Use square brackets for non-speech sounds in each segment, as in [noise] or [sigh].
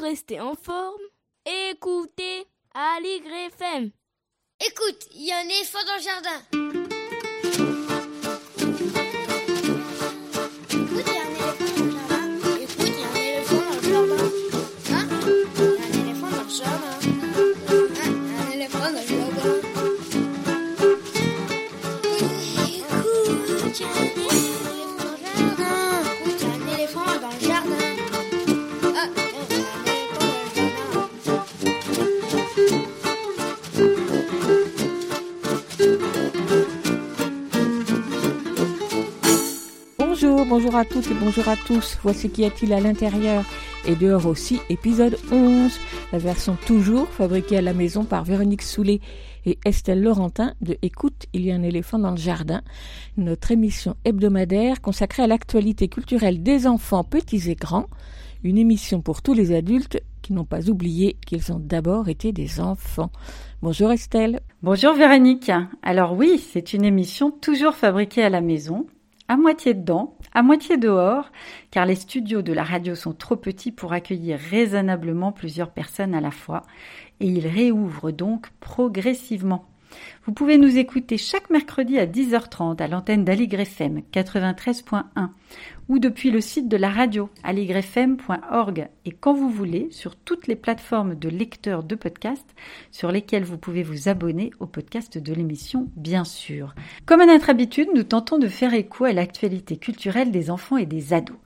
rester en forme, écoutez Aligre FM. Écoute, il y a un éléphant dans le jardin. Bonjour, à toutes et bonjour à tous. Voici qu'y a-t-il à l'intérieur et dehors aussi, épisode 11, la version toujours fabriquée à la maison par Véronique Soulet et Estelle Laurentin de Écoute, il y a un éléphant dans le jardin, notre émission hebdomadaire consacrée à l'actualité culturelle des enfants petits et grands, une émission pour tous les adultes qui n'ont pas oublié qu'ils ont d'abord été des enfants. Bonjour Estelle. Bonjour Véronique. Alors oui, c'est une émission toujours fabriquée à la maison, à moitié dedans, à moitié dehors, car les studios de la radio sont trop petits pour accueillir raisonnablement plusieurs personnes à la fois, et ils réouvrent donc progressivement. Vous pouvez nous écouter chaque mercredi à 10h30 à l'antenne d'Aligre FM 93.1 ou depuis le site de la radio aligrefm.org et quand vous voulez sur toutes les plateformes de lecteurs de podcasts sur lesquelles vous pouvez vous abonner au podcast de l'émission bien sûr. Comme à notre habitude, nous tentons de faire écho à l'actualité culturelle des enfants et des ados.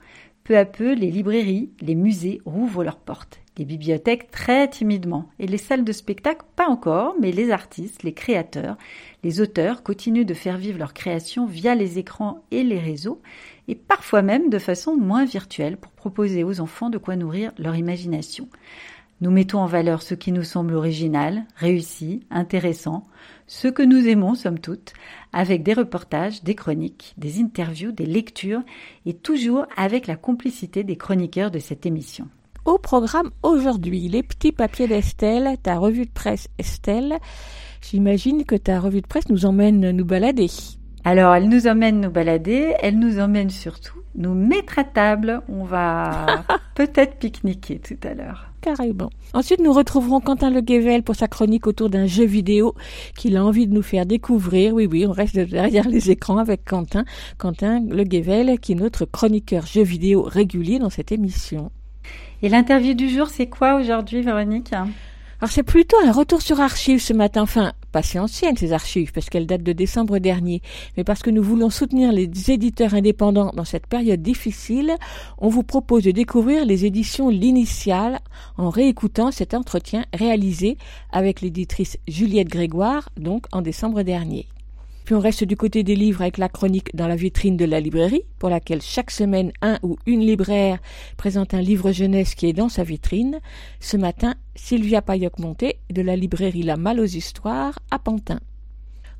Peu à peu, les librairies, les musées rouvrent leurs portes, les bibliothèques très timidement, et les salles de spectacle pas encore, mais les artistes, les créateurs, les auteurs continuent de faire vivre leur création via les écrans et les réseaux, et parfois même de façon moins virtuelle pour proposer aux enfants de quoi nourrir leur imagination. Nous mettons en valeur ce qui nous semble original, réussi, intéressant, ce que nous aimons somme toute, avec des reportages, des chroniques, des interviews, des lectures, et toujours avec la complicité des chroniqueurs de cette émission. Au programme aujourd'hui, les petits papiers d'Estelle, ta revue de presse Estelle. J'imagine que ta revue de presse nous emmène nous balader. Alors, elle nous emmène nous balader, elle nous emmène surtout nous mettre à table. On va [laughs] peut-être pique-niquer tout à l'heure. Carrément. Ensuite, nous retrouverons Quentin Le Guével pour sa chronique autour d'un jeu vidéo qu'il a envie de nous faire découvrir. Oui, oui, on reste derrière les écrans avec Quentin. Quentin Le Guével, qui est notre chroniqueur jeu vidéo régulier dans cette émission. Et l'interview du jour, c'est quoi aujourd'hui, Véronique? Alors c'est plutôt un retour sur archives ce matin, enfin pas si anciennes ces archives parce qu'elles datent de décembre dernier, mais parce que nous voulons soutenir les éditeurs indépendants dans cette période difficile, on vous propose de découvrir les éditions L'Initiale en réécoutant cet entretien réalisé avec l'éditrice Juliette Grégoire, donc en décembre dernier. Puis on reste du côté des livres avec la chronique dans la vitrine de la librairie, pour laquelle chaque semaine un ou une libraire présente un livre jeunesse qui est dans sa vitrine. Ce matin, Sylvia Payoc-Monté de la librairie La Malle aux Histoires à Pantin.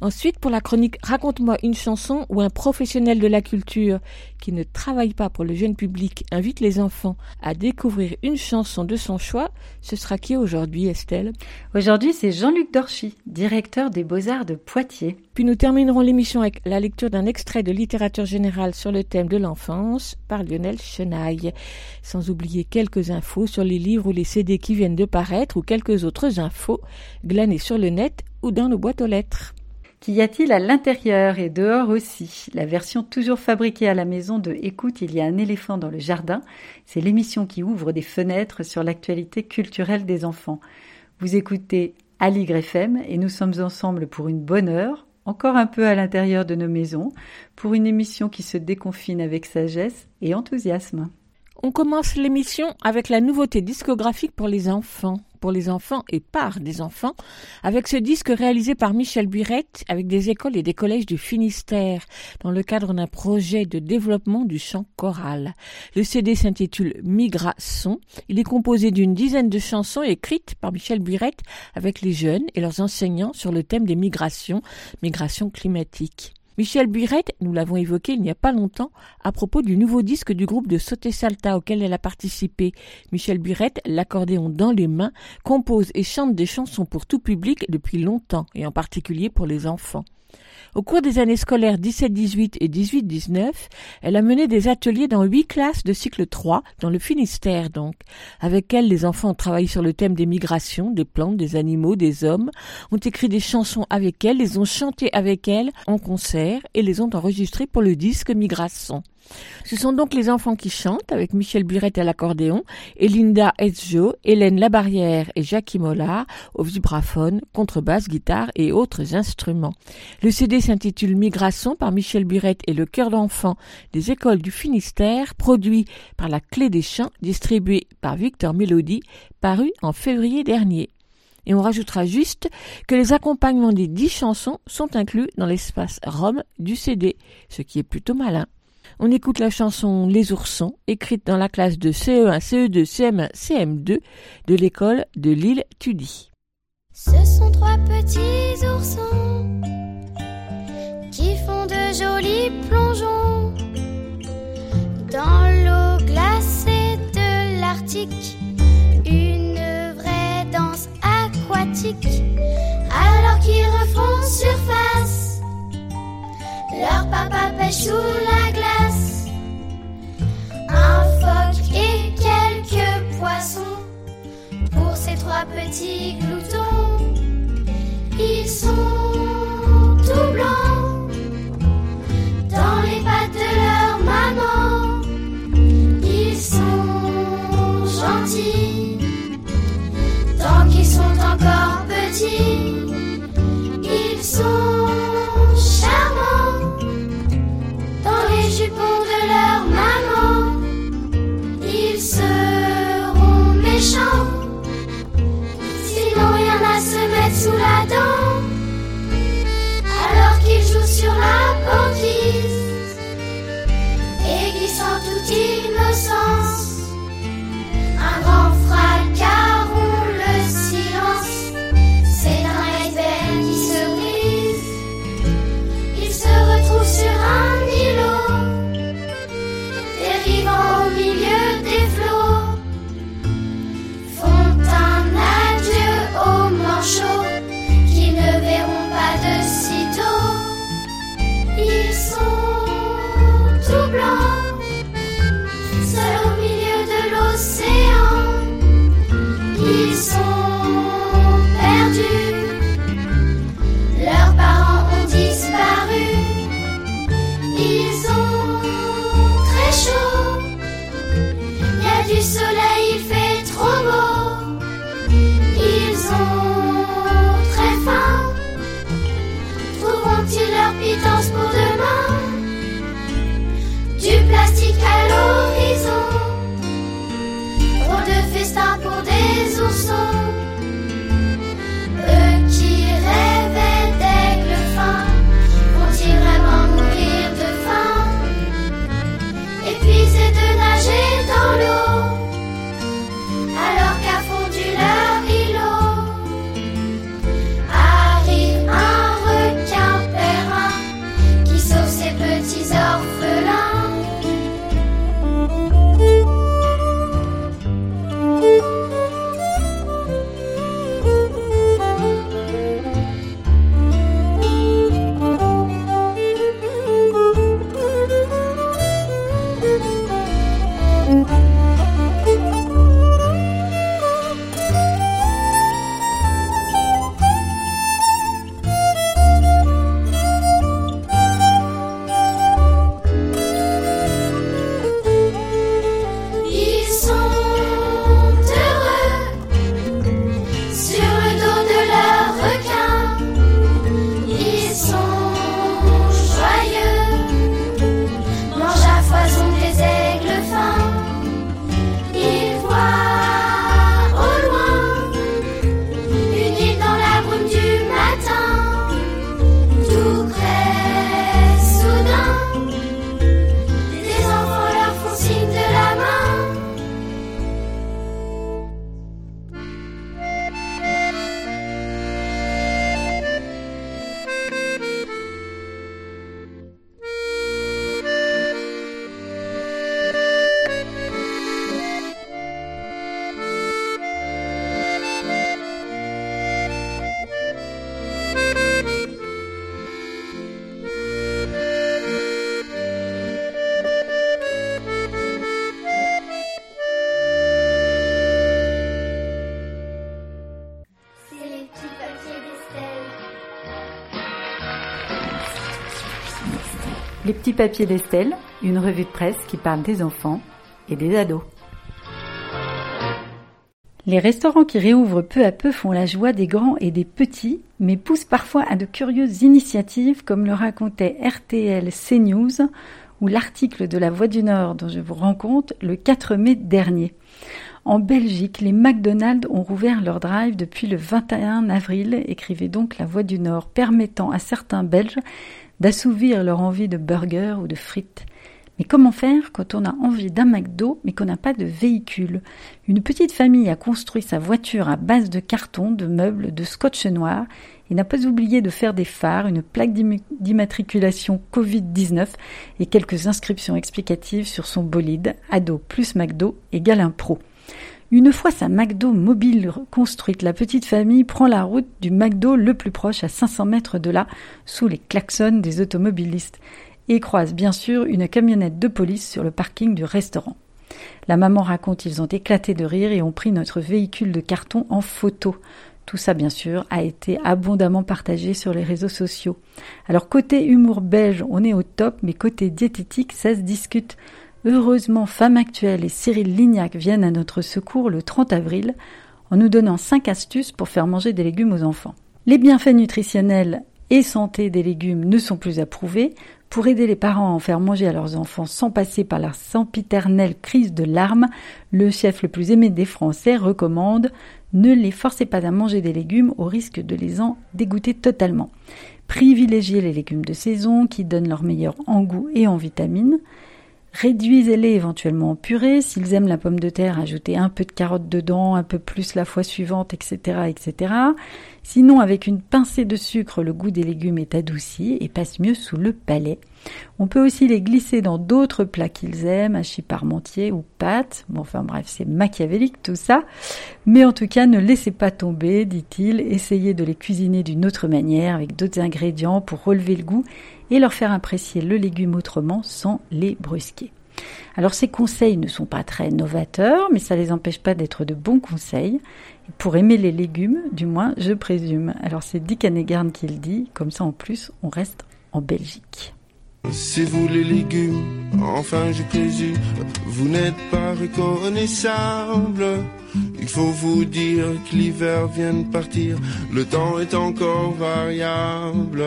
Ensuite, pour la chronique Raconte-moi une chanson où un professionnel de la culture qui ne travaille pas pour le jeune public invite les enfants à découvrir une chanson de son choix, ce sera qui aujourd'hui, Estelle? Aujourd'hui, c'est Jean-Luc Dorchy, directeur des Beaux-Arts de Poitiers. Puis nous terminerons l'émission avec la lecture d'un extrait de littérature générale sur le thème de l'enfance par Lionel Chenaille, sans oublier quelques infos sur les livres ou les CD qui viennent de paraître ou quelques autres infos glanées sur le net ou dans nos boîtes aux lettres. Qu'y a-t-il à l'intérieur et dehors aussi? La version toujours fabriquée à la maison de Écoute, il y a un éléphant dans le jardin, c'est l'émission qui ouvre des fenêtres sur l'actualité culturelle des enfants. Vous écoutez Aligre FM et nous sommes ensemble pour une bonne heure, encore un peu à l'intérieur de nos maisons, pour une émission qui se déconfine avec sagesse et enthousiasme. On commence l'émission avec la nouveauté discographique pour les enfants pour les enfants et par des enfants, avec ce disque réalisé par Michel Burette avec des écoles et des collèges du Finistère, dans le cadre d'un projet de développement du chant choral. Le CD s'intitule Migration. Il est composé d'une dizaine de chansons écrites par Michel Burette avec les jeunes et leurs enseignants sur le thème des migrations, migrations climatiques. Michel Burette, nous l'avons évoqué il n'y a pas longtemps, à propos du nouveau disque du groupe de Sauté Salta auquel elle a participé. Michel Burette, l'accordéon dans les mains, compose et chante des chansons pour tout public depuis longtemps, et en particulier pour les enfants. Au cours des années scolaires 17-18 et 18-19, elle a mené des ateliers dans huit classes de cycle 3, dans le Finistère donc. Avec elle, les enfants ont travaillé sur le thème des migrations, des plantes, des animaux, des hommes, ont écrit des chansons avec elle, les ont chantées avec elle en concert et les ont enregistrées pour le disque Migration. Ce sont donc les enfants qui chantent avec Michel Burette à l'accordéon et Linda Ezjo, Hélène Labarrière et Jackie Mollard au vibraphone, contrebasse, guitare et autres instruments. Le CD s'intitule Migration par Michel Burette et le chœur d'enfants des écoles du Finistère, produit par la Clé des Chants, distribué par Victor Mélodie, paru en février dernier. Et on rajoutera juste que les accompagnements des dix chansons sont inclus dans l'espace ROM du CD, ce qui est plutôt malin. On écoute la chanson Les oursons, écrite dans la classe de CE1, CE2, CM1, CM2 de l'école de l'île Tudy. Ce sont trois petits oursons qui font de jolis plongeons dans l'eau glacée de l'Arctique. Une vraie danse aquatique alors qu'ils refont surface. Leur papa pêche sous la glace. Un phoque et quelques poissons pour ces trois petits gloutons. Ils sont tout blancs dans les pattes de leur maman. Ils sont gentils tant qu'ils sont encore petits. Les petits papiers d'Estelle, une revue de presse qui parle des enfants et des ados. Les restaurants qui réouvrent peu à peu font la joie des grands et des petits, mais poussent parfois à de curieuses initiatives comme le racontait RTL CNews ou l'article de la Voix du Nord dont je vous rends compte le 4 mai dernier. En Belgique, les McDonald's ont rouvert leur drive depuis le 21 avril, écrivait donc la Voix du Nord, permettant à certains Belges d'assouvir leur envie de burgers ou de frites. Mais comment faire quand on a envie d'un McDo mais qu'on n'a pas de véhicule? Une petite famille a construit sa voiture à base de carton, de meubles, de scotch noir et n'a pas oublié de faire des phares, une plaque d'immatriculation Covid-19 et quelques inscriptions explicatives sur son bolide Ado plus McDo égale un pro. Une fois sa McDo mobile construite, la petite famille prend la route du McDo le plus proche à 500 mètres de là, sous les klaxons des automobilistes et croise bien sûr une camionnette de police sur le parking du restaurant. La maman raconte ils ont éclaté de rire et ont pris notre véhicule de carton en photo. Tout ça, bien sûr, a été abondamment partagé sur les réseaux sociaux. Alors, côté humour belge, on est au top, mais côté diététique, ça se discute. Heureusement, Femme Actuelle et Cyril Lignac viennent à notre secours le 30 avril en nous donnant 5 astuces pour faire manger des légumes aux enfants. Les bienfaits nutritionnels et santé des légumes ne sont plus approuvés. Pour aider les parents à en faire manger à leurs enfants sans passer par la sempiternelle crise de larmes, le chef le plus aimé des Français recommande ne les forcez pas à manger des légumes au risque de les en dégoûter totalement. Privilégiez les légumes de saison qui donnent leur meilleur en goût et en vitamines. Réduisez-les éventuellement en purée. S'ils aiment la pomme de terre, ajoutez un peu de carotte dedans, un peu plus la fois suivante, etc., etc. Sinon, avec une pincée de sucre, le goût des légumes est adouci et passe mieux sous le palais. On peut aussi les glisser dans d'autres plats qu'ils aiment, hachis parmentier ou pâtes. Bon, enfin bref, c'est machiavélique tout ça. Mais en tout cas, ne laissez pas tomber, dit-il. Essayez de les cuisiner d'une autre manière, avec d'autres ingrédients pour relever le goût et leur faire apprécier le légume autrement sans les brusquer. Alors ces conseils ne sont pas très novateurs, mais ça ne les empêche pas d'être de bons conseils. Pour aimer les légumes, du moins, je présume. Alors c'est Dick Hanegarn qui le dit, comme ça en plus, on reste en Belgique. C'est vous les légumes, enfin je présume, vous n'êtes pas reconnaissable. Il faut vous dire que l'hiver vient de partir, le temps est encore variable.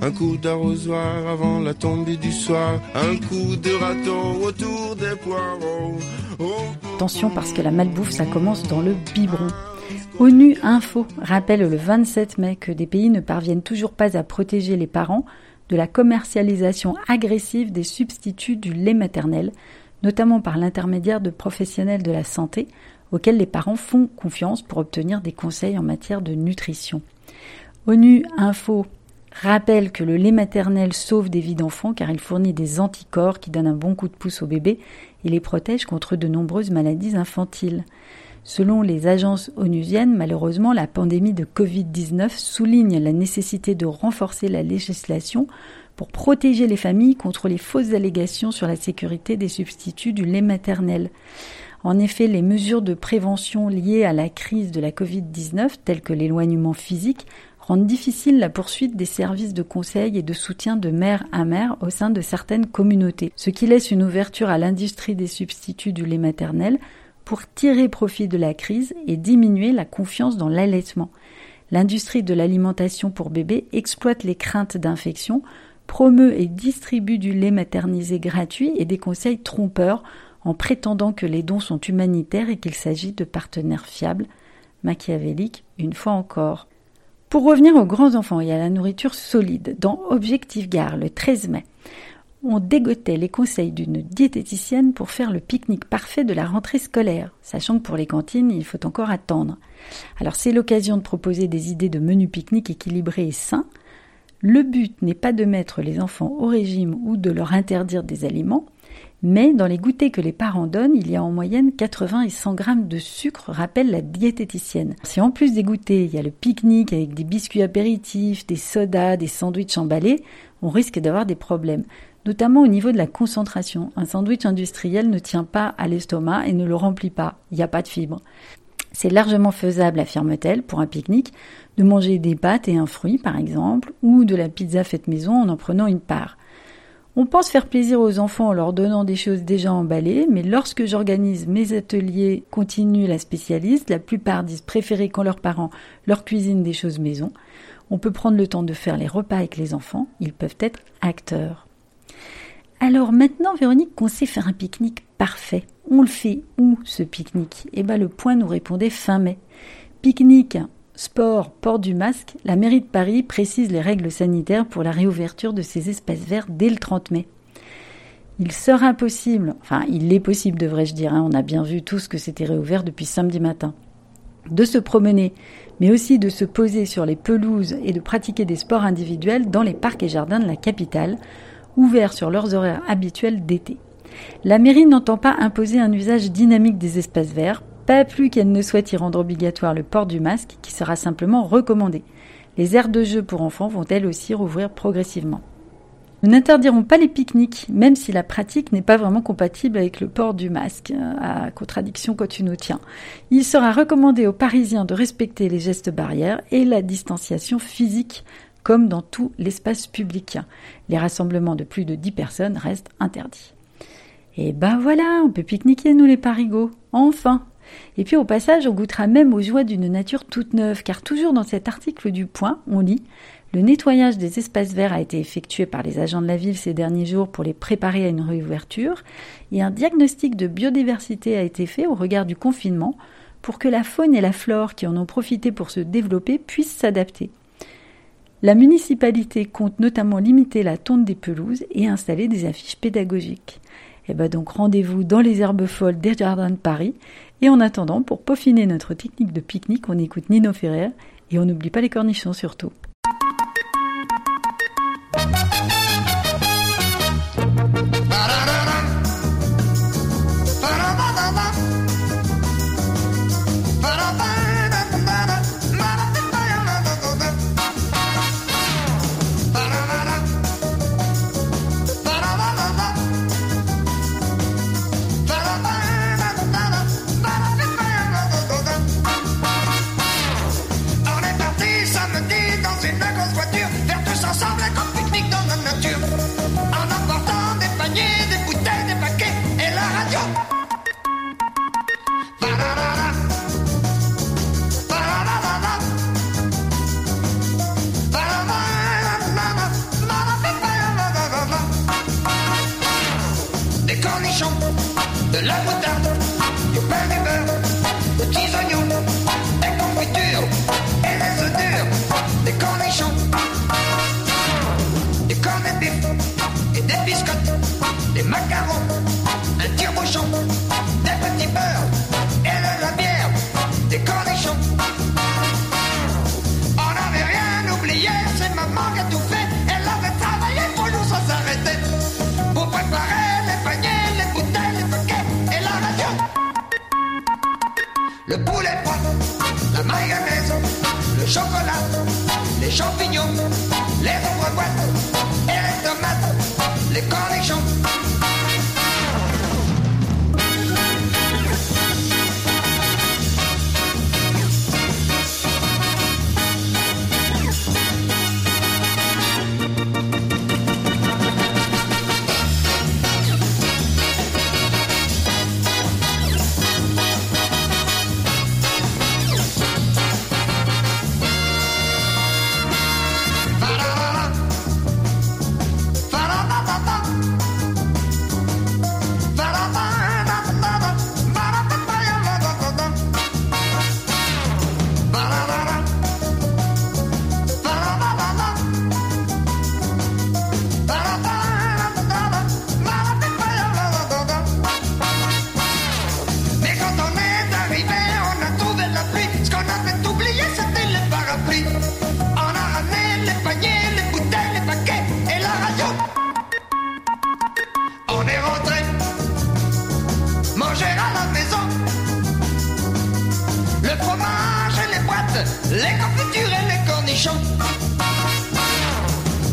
Un coup d'arrosoir avant la tombée du soir, un coup de râteau autour des poireaux. Attention parce que la malbouffe ça commence dans le biberon. ONU Info rappelle le 27 mai que des pays ne parviennent toujours pas à protéger les parents de la commercialisation agressive des substituts du lait maternel, notamment par l'intermédiaire de professionnels de la santé auxquels les parents font confiance pour obtenir des conseils en matière de nutrition. ONU Info rappelle que le lait maternel sauve des vies d'enfants car il fournit des anticorps qui donnent un bon coup de pouce aux bébés et les protège contre de nombreuses maladies infantiles. Selon les agences onusiennes, malheureusement, la pandémie de Covid-19 souligne la nécessité de renforcer la législation pour protéger les familles contre les fausses allégations sur la sécurité des substituts du lait maternel. En effet, les mesures de prévention liées à la crise de la Covid-19, telles que l'éloignement physique, rendent difficile la poursuite des services de conseil et de soutien de mère à mère au sein de certaines communautés, ce qui laisse une ouverture à l'industrie des substituts du lait maternel pour tirer profit de la crise et diminuer la confiance dans l'allaitement. L'industrie de l'alimentation pour bébés exploite les craintes d'infection, promeut et distribue du lait maternisé gratuit et des conseils trompeurs en prétendant que les dons sont humanitaires et qu'il s'agit de partenaires fiables, machiavéliques une fois encore. Pour revenir aux grands enfants et à la nourriture solide, dans Objectif Gare le 13 mai, on dégotait les conseils d'une diététicienne pour faire le pique-nique parfait de la rentrée scolaire, sachant que pour les cantines, il faut encore attendre. Alors c'est l'occasion de proposer des idées de menus pique-nique équilibrés et sains. Le but n'est pas de mettre les enfants au régime ou de leur interdire des aliments, mais dans les goûters que les parents donnent, il y a en moyenne 80 et 100 grammes de sucre, rappelle la diététicienne. Si en plus des goûters, il y a le pique-nique avec des biscuits apéritifs, des sodas, des sandwichs emballés, on risque d'avoir des problèmes notamment au niveau de la concentration. Un sandwich industriel ne tient pas à l'estomac et ne le remplit pas. Il n'y a pas de fibres. C'est largement faisable, affirme-t-elle, pour un pique-nique, de manger des pâtes et un fruit, par exemple, ou de la pizza faite maison en en prenant une part. On pense faire plaisir aux enfants en leur donnant des choses déjà emballées, mais lorsque j'organise mes ateliers continue la spécialiste, la plupart disent préférer quand leurs parents leur cuisinent des choses maison. On peut prendre le temps de faire les repas avec les enfants, ils peuvent être acteurs. Alors maintenant, Véronique, qu'on sait faire un pique-nique parfait, on le fait où ce pique-nique? Eh bien, le point nous répondait fin mai. Pique-nique, sport, port du masque, la mairie de Paris précise les règles sanitaires pour la réouverture de ces espaces verts dès le 30 mai. Il sera impossible, enfin il est possible devrais-je dire, hein, on a bien vu tous que c'était réouvert depuis samedi matin, de se promener, mais aussi de se poser sur les pelouses et de pratiquer des sports individuels dans les parcs et jardins de la capitale, ouverts sur leurs horaires habituels d'été. La mairie n'entend pas imposer un usage dynamique des espaces verts, pas plus qu'elle ne souhaite y rendre obligatoire le port du masque, qui sera simplement recommandé. Les aires de jeu pour enfants vont elles aussi rouvrir progressivement. Nous n'interdirons pas les pique-niques, même si la pratique n'est pas vraiment compatible avec le port du masque, euh, à contradiction quand tu nous tiens. Il sera recommandé aux Parisiens de respecter les gestes barrières et la distanciation physique, comme dans tout l'espace public. Les rassemblements de plus de 10 personnes restent interdits. Et ben voilà, on peut pique-niquer nous les parigots. Enfin et puis au passage, on goûtera même aux joies d'une nature toute neuve, car toujours dans cet article du Point, on lit le nettoyage des espaces verts a été effectué par les agents de la ville ces derniers jours pour les préparer à une réouverture, et un diagnostic de biodiversité a été fait au regard du confinement pour que la faune et la flore qui en ont profité pour se développer puissent s'adapter. La municipalité compte notamment limiter la tonte des pelouses et installer des affiches pédagogiques. Et eh ben donc rendez-vous dans les herbes folles des jardins de Paris et en attendant, pour peaufiner notre technique de pique-nique, on écoute Nino Ferrer et on n'oublie pas les cornichons surtout. Le fromage et les boîtes, les confitures et les cornichons.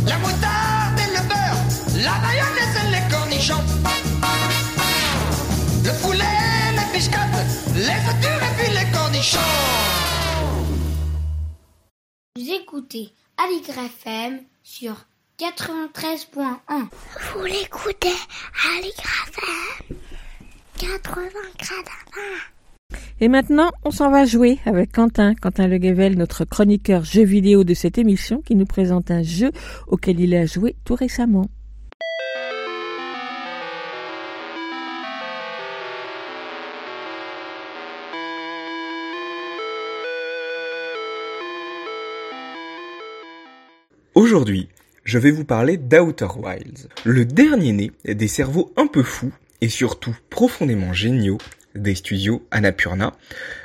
La moutarde et le beurre, la mayonnaise et les cornichons. Le poulet, les biscottes, les futurs et puis les cornichons. Vous écoutez AliGrafM sur 93.1. Vous l'écoutez AliGrafM et maintenant, on s'en va jouer avec Quentin, Quentin Leguevel, notre chroniqueur jeu vidéo de cette émission, qui nous présente un jeu auquel il a joué tout récemment. Aujourd'hui, je vais vous parler d'Outer Wilds, le dernier né des cerveaux un peu fous et surtout profondément géniaux des studios Annapurna,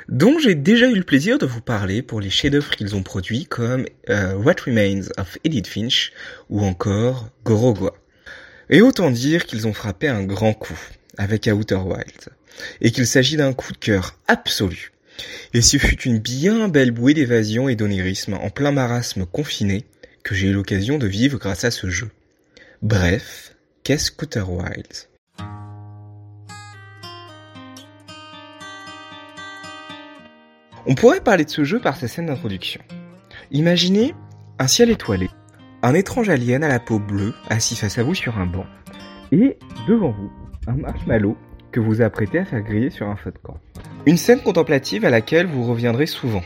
dont j'ai déjà eu le plaisir de vous parler pour les chefs-d'œuvre qu'ils ont produits comme euh, What Remains of Edith Finch ou encore Gorogoa. Et autant dire qu'ils ont frappé un grand coup avec Outer Wilds, et qu'il s'agit d'un coup de cœur absolu. Et ce fut une bien belle bouée d'évasion et d'onirisme en plein marasme confiné que j'ai eu l'occasion de vivre grâce à ce jeu. Bref, qu'est-ce qu'Outer Wilds? On pourrait parler de ce jeu par sa scène d'introduction. Imaginez un ciel étoilé, un étrange alien à la peau bleue assis face à vous sur un banc, et devant vous, un marshmallow que vous apprêtez à faire griller sur un feu de camp. Une scène contemplative à laquelle vous reviendrez souvent,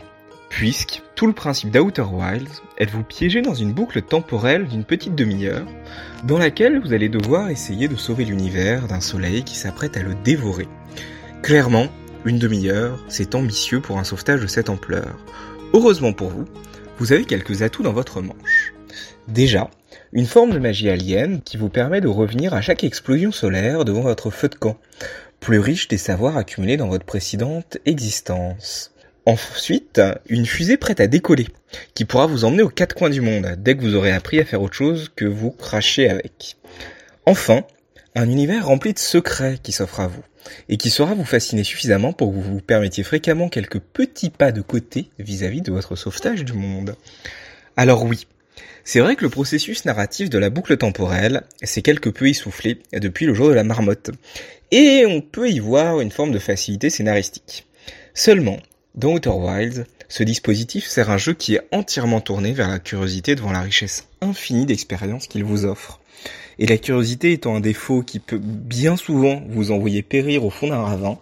puisque tout le principe d'Outer Wilds est de vous piéger dans une boucle temporelle d'une petite demi-heure, dans laquelle vous allez devoir essayer de sauver l'univers d'un soleil qui s'apprête à le dévorer. Clairement, une demi-heure, c'est ambitieux pour un sauvetage de cette ampleur. Heureusement pour vous, vous avez quelques atouts dans votre manche. Déjà, une forme de magie alien qui vous permet de revenir à chaque explosion solaire devant votre feu de camp, plus riche des savoirs accumulés dans votre précédente existence. Ensuite, une fusée prête à décoller, qui pourra vous emmener aux quatre coins du monde, dès que vous aurez appris à faire autre chose que vous cracher avec. Enfin, un univers rempli de secrets qui s'offre à vous, et qui saura vous fasciner suffisamment pour que vous vous permettiez fréquemment quelques petits pas de côté vis-à-vis de votre sauvetage du monde. Alors oui, c'est vrai que le processus narratif de la boucle temporelle s'est quelque peu essoufflé depuis le jour de la marmotte, et on peut y voir une forme de facilité scénaristique. Seulement, dans Outer Wilds, ce dispositif sert un jeu qui est entièrement tourné vers la curiosité devant la richesse infinie d'expériences qu'il vous offre. Et la curiosité étant un défaut qui peut bien souvent vous envoyer périr au fond d'un ravin,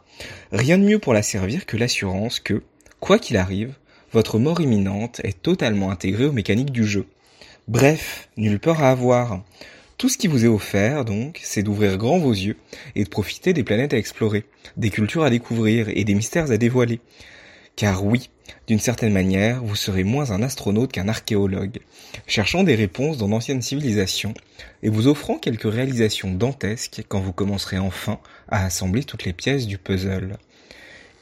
rien de mieux pour la servir que l'assurance que, quoi qu'il arrive, votre mort imminente est totalement intégrée aux mécaniques du jeu. Bref, nulle peur à avoir. Tout ce qui vous est offert, donc, c'est d'ouvrir grand vos yeux et de profiter des planètes à explorer, des cultures à découvrir et des mystères à dévoiler. Car oui, d'une certaine manière, vous serez moins un astronaute qu'un archéologue, cherchant des réponses dans d'anciennes civilisations et vous offrant quelques réalisations dantesques quand vous commencerez enfin à assembler toutes les pièces du puzzle.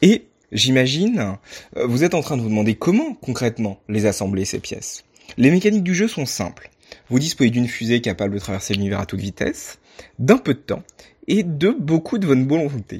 Et, j'imagine, vous êtes en train de vous demander comment, concrètement, les assembler ces pièces. Les mécaniques du jeu sont simples. Vous disposez d'une fusée capable de traverser l'univers à toute vitesse, d'un peu de temps, et de beaucoup de bonne volonté.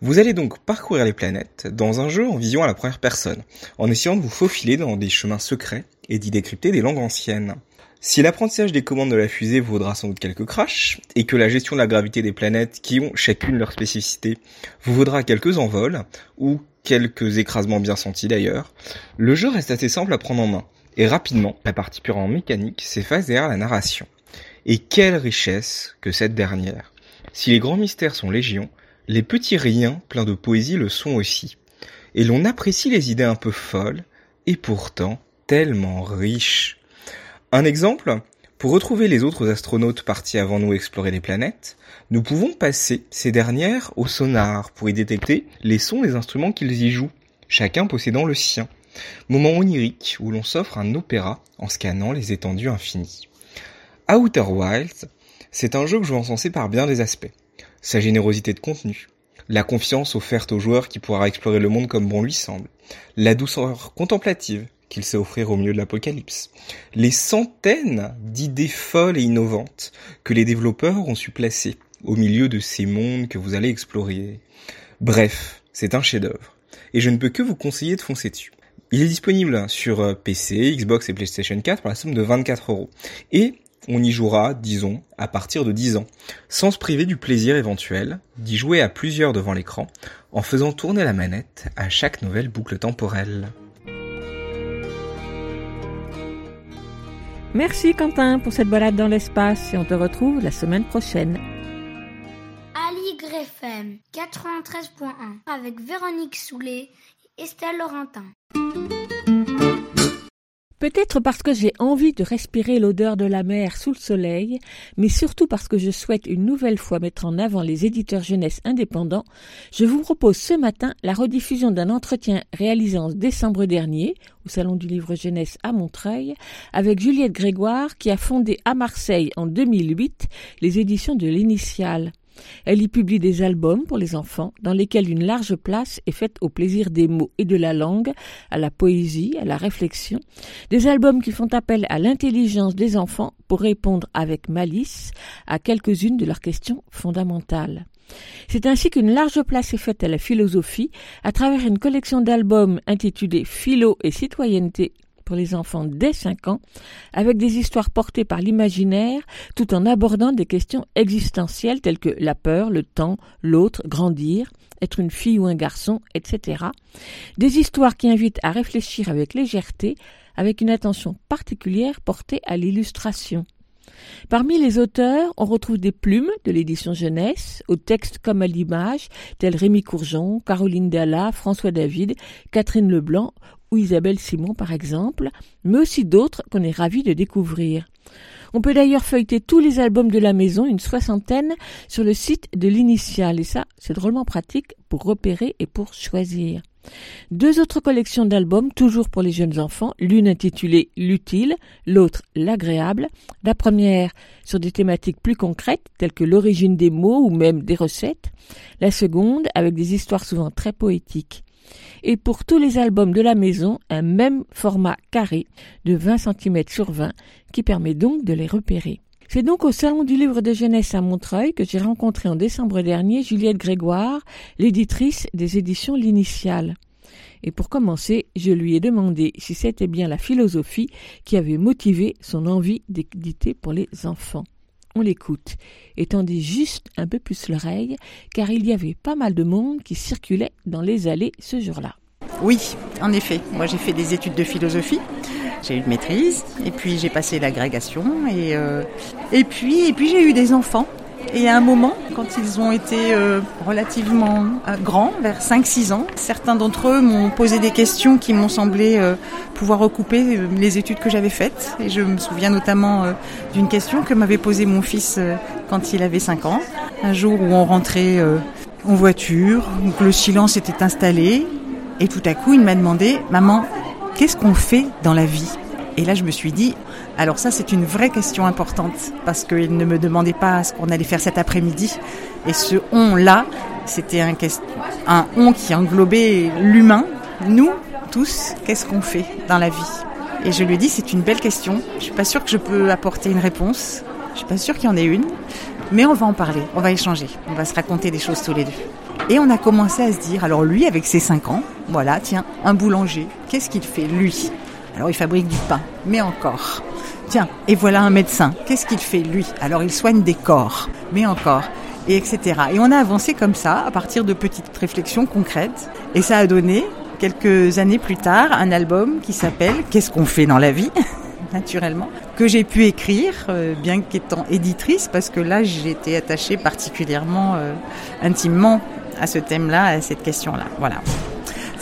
Vous allez donc parcourir les planètes dans un jeu en vision à la première personne, en essayant de vous faufiler dans des chemins secrets et d'y décrypter des langues anciennes. Si l'apprentissage des commandes de la fusée vaudra sans doute quelques crashs, et que la gestion de la gravité des planètes, qui ont chacune leur spécificité, vous vaudra quelques envols, ou quelques écrasements bien sentis d'ailleurs, le jeu reste assez simple à prendre en main, et rapidement, la partie purement mécanique s'efface derrière la narration. Et quelle richesse que cette dernière. Si les grands mystères sont légion, les petits riens pleins de poésie le sont aussi. Et l'on apprécie les idées un peu folles, et pourtant tellement riches. Un exemple, pour retrouver les autres astronautes partis avant nous explorer les planètes, nous pouvons passer ces dernières au sonar pour y détecter les sons des instruments qu'ils y jouent, chacun possédant le sien. Moment onirique où l'on s'offre un opéra en scannant les étendues infinies. Outer Wilds, c'est un jeu que je veux encenser par bien des aspects. Sa générosité de contenu, la confiance offerte au joueur qui pourra explorer le monde comme bon lui semble, la douceur contemplative qu'il sait offrir au milieu de l'apocalypse, les centaines d'idées folles et innovantes que les développeurs ont su placer au milieu de ces mondes que vous allez explorer. Bref, c'est un chef-d'œuvre, et je ne peux que vous conseiller de foncer dessus. Il est disponible sur euh, PC, Xbox et PlayStation 4 pour la somme de 24 euros. Et on y jouera, disons, à partir de 10 ans, sans se priver du plaisir éventuel d'y jouer à plusieurs devant l'écran, en faisant tourner la manette à chaque nouvelle boucle temporelle. Merci Quentin pour cette balade dans l'espace et on te retrouve la semaine prochaine. Aligre FM 93.1 avec Véronique Soulet et Estelle Laurentin. Peut-être parce que j'ai envie de respirer l'odeur de la mer sous le soleil, mais surtout parce que je souhaite une nouvelle fois mettre en avant les éditeurs jeunesse indépendants, je vous propose ce matin la rediffusion d'un entretien réalisé en décembre dernier au Salon du Livre Jeunesse à Montreuil avec Juliette Grégoire qui a fondé à Marseille en 2008 les éditions de l'Initiale. Elle y publie des albums pour les enfants dans lesquels une large place est faite au plaisir des mots et de la langue, à la poésie, à la réflexion, des albums qui font appel à l'intelligence des enfants pour répondre avec malice à quelques-unes de leurs questions fondamentales. C'est ainsi qu'une large place est faite à la philosophie à travers une collection d'albums intitulée Philo et citoyenneté pour les enfants dès 5 ans, avec des histoires portées par l'imaginaire, tout en abordant des questions existentielles telles que la peur, le temps, l'autre, grandir, être une fille ou un garçon, etc. Des histoires qui invitent à réfléchir avec légèreté, avec une attention particulière portée à l'illustration. Parmi les auteurs, on retrouve des plumes de l'édition jeunesse, au texte comme à l'image, tels Rémi Courgeon, Caroline Dalla, François David, Catherine Leblanc ou Isabelle Simon par exemple, mais aussi d'autres qu'on est ravi de découvrir. On peut d'ailleurs feuilleter tous les albums de la maison, une soixantaine, sur le site de l'initiale, et ça, c'est drôlement pratique pour repérer et pour choisir. Deux autres collections d'albums, toujours pour les jeunes enfants, l'une intitulée L'utile, l'autre L'agréable, la première sur des thématiques plus concrètes, telles que l'origine des mots ou même des recettes, la seconde avec des histoires souvent très poétiques et pour tous les albums de la maison un même format carré de 20 cm sur 20 qui permet donc de les repérer. C'est donc au Salon du livre de jeunesse à Montreuil que j'ai rencontré en décembre dernier Juliette Grégoire, l'éditrice des éditions L'Initiale. Et pour commencer, je lui ai demandé si c'était bien la philosophie qui avait motivé son envie d'éditer pour les enfants on l'écoute, et juste un peu plus l'oreille, car il y avait pas mal de monde qui circulait dans les allées ce jour-là. Oui, en effet. Moi, j'ai fait des études de philosophie. J'ai eu une maîtrise, et puis j'ai passé l'agrégation, et, euh, et puis, et puis j'ai eu des enfants. Et à un moment, quand ils ont été euh, relativement euh, grands, vers 5-6 ans, certains d'entre eux m'ont posé des questions qui m'ont semblé euh, pouvoir recouper les études que j'avais faites. Et je me souviens notamment d'une question que m'avait posée mon fils quand il avait 5 ans. Un jour où on rentrait en voiture, donc le silence était installé, et tout à coup il m'a demandé, maman, qu'est-ce qu'on fait dans la vie? Et là je me suis dit, alors ça, c'est une vraie question importante parce qu'il ne me demandait pas ce qu'on allait faire cet après-midi. Et ce on-là, c'était un, un on qui englobait l'humain. Nous, tous, qu'est-ce qu'on fait dans la vie? Et je lui ai dit, c'est une belle question. Je suis pas sûre que je peux apporter une réponse. Je suis pas sûre qu'il y en ait une. Mais on va en parler, on va échanger, on va se raconter des choses tous les deux. Et on a commencé à se dire, alors lui, avec ses 5 ans, voilà, tiens, un boulanger, qu'est-ce qu'il fait, lui? Alors il fabrique du pain, mais encore. Tiens, et voilà un médecin. Qu'est-ce qu'il fait, lui? Alors, il soigne des corps, mais encore, et etc. Et on a avancé comme ça, à partir de petites réflexions concrètes. Et ça a donné, quelques années plus tard, un album qui s'appelle Qu'est-ce qu'on fait dans la vie? [laughs] Naturellement, que j'ai pu écrire, euh, bien qu'étant éditrice, parce que là, j'étais attachée particulièrement euh, intimement à ce thème-là, à cette question-là. Voilà.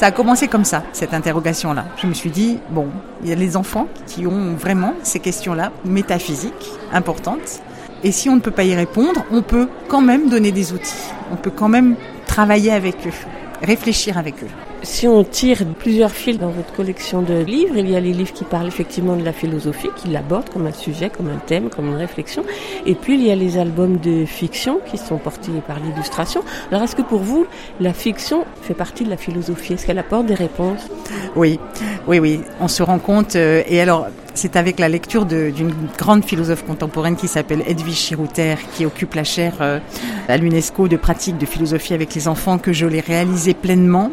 Ça a commencé comme ça, cette interrogation-là. Je me suis dit, bon, il y a les enfants qui ont vraiment ces questions-là, métaphysiques, importantes. Et si on ne peut pas y répondre, on peut quand même donner des outils. On peut quand même travailler avec eux, réfléchir avec eux. Si on tire plusieurs fils dans votre collection de livres, il y a les livres qui parlent effectivement de la philosophie, qui l'abordent comme un sujet, comme un thème, comme une réflexion. Et puis il y a les albums de fiction qui sont portés par l'illustration. Alors est-ce que pour vous, la fiction fait partie de la philosophie? Est-ce qu'elle apporte des réponses? Oui, oui, oui. On se rend compte. Euh, et alors, c'est avec la lecture d'une grande philosophe contemporaine qui s'appelle Edwige Chirouter, qui occupe la chaire euh, à l'UNESCO de pratique de philosophie avec les enfants, que je l'ai réalisé pleinement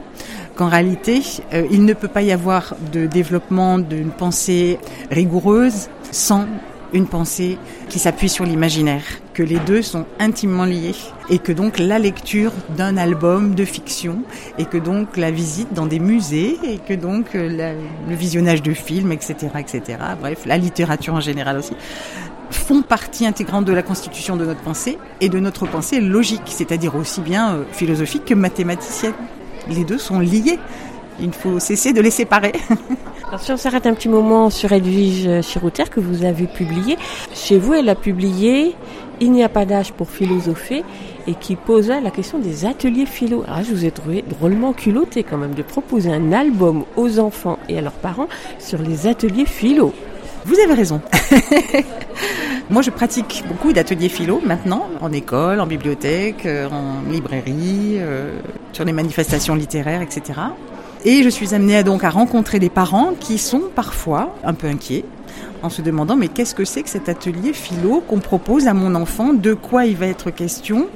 qu'en réalité, euh, il ne peut pas y avoir de développement d'une pensée rigoureuse sans une pensée qui s'appuie sur l'imaginaire, que les deux sont intimement liés et que donc la lecture d'un album de fiction et que donc la visite dans des musées et que donc euh, le visionnage de films, etc., etc., bref, la littérature en général aussi, font partie intégrante de la constitution de notre pensée et de notre pensée logique, c'est-à-dire aussi bien euh, philosophique que mathématicienne. Les deux sont liés. Il faut cesser de les séparer. [laughs] Alors, si on s'arrête un petit moment sur Edwige Chirouter que vous avez publié, chez vous, elle a publié Il n'y a pas d'âge pour philosopher et qui posait la question des ateliers philo. Je vous ai trouvé drôlement culotté quand même de proposer un album aux enfants et à leurs parents sur les ateliers philo. Vous avez raison. [laughs] Moi, je pratique beaucoup d'ateliers philo maintenant, en école, en bibliothèque, euh, en librairie, euh, sur les manifestations littéraires, etc. Et je suis amenée à, donc à rencontrer des parents qui sont parfois un peu inquiets en se demandant mais qu'est-ce que c'est que cet atelier philo qu'on propose à mon enfant, de quoi il va être question?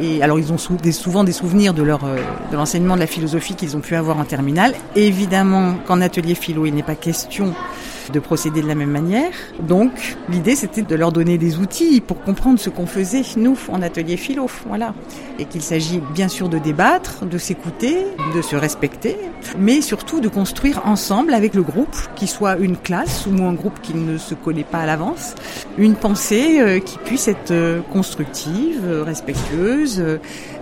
Et alors ils ont souvent des souvenirs de leur euh, de l'enseignement de la philosophie qu'ils ont pu avoir en terminale. évidemment qu'en atelier philo, il n'est pas question de procéder de la même manière. Donc, l'idée, c'était de leur donner des outils pour comprendre ce qu'on faisait, nous, en atelier philo. Voilà. Et qu'il s'agit bien sûr de débattre, de s'écouter, de se respecter, mais surtout de construire ensemble avec le groupe, qui soit une classe ou un groupe qui ne se connaît pas à l'avance, une pensée euh, qui puisse être euh, constructive, euh, respectueuse.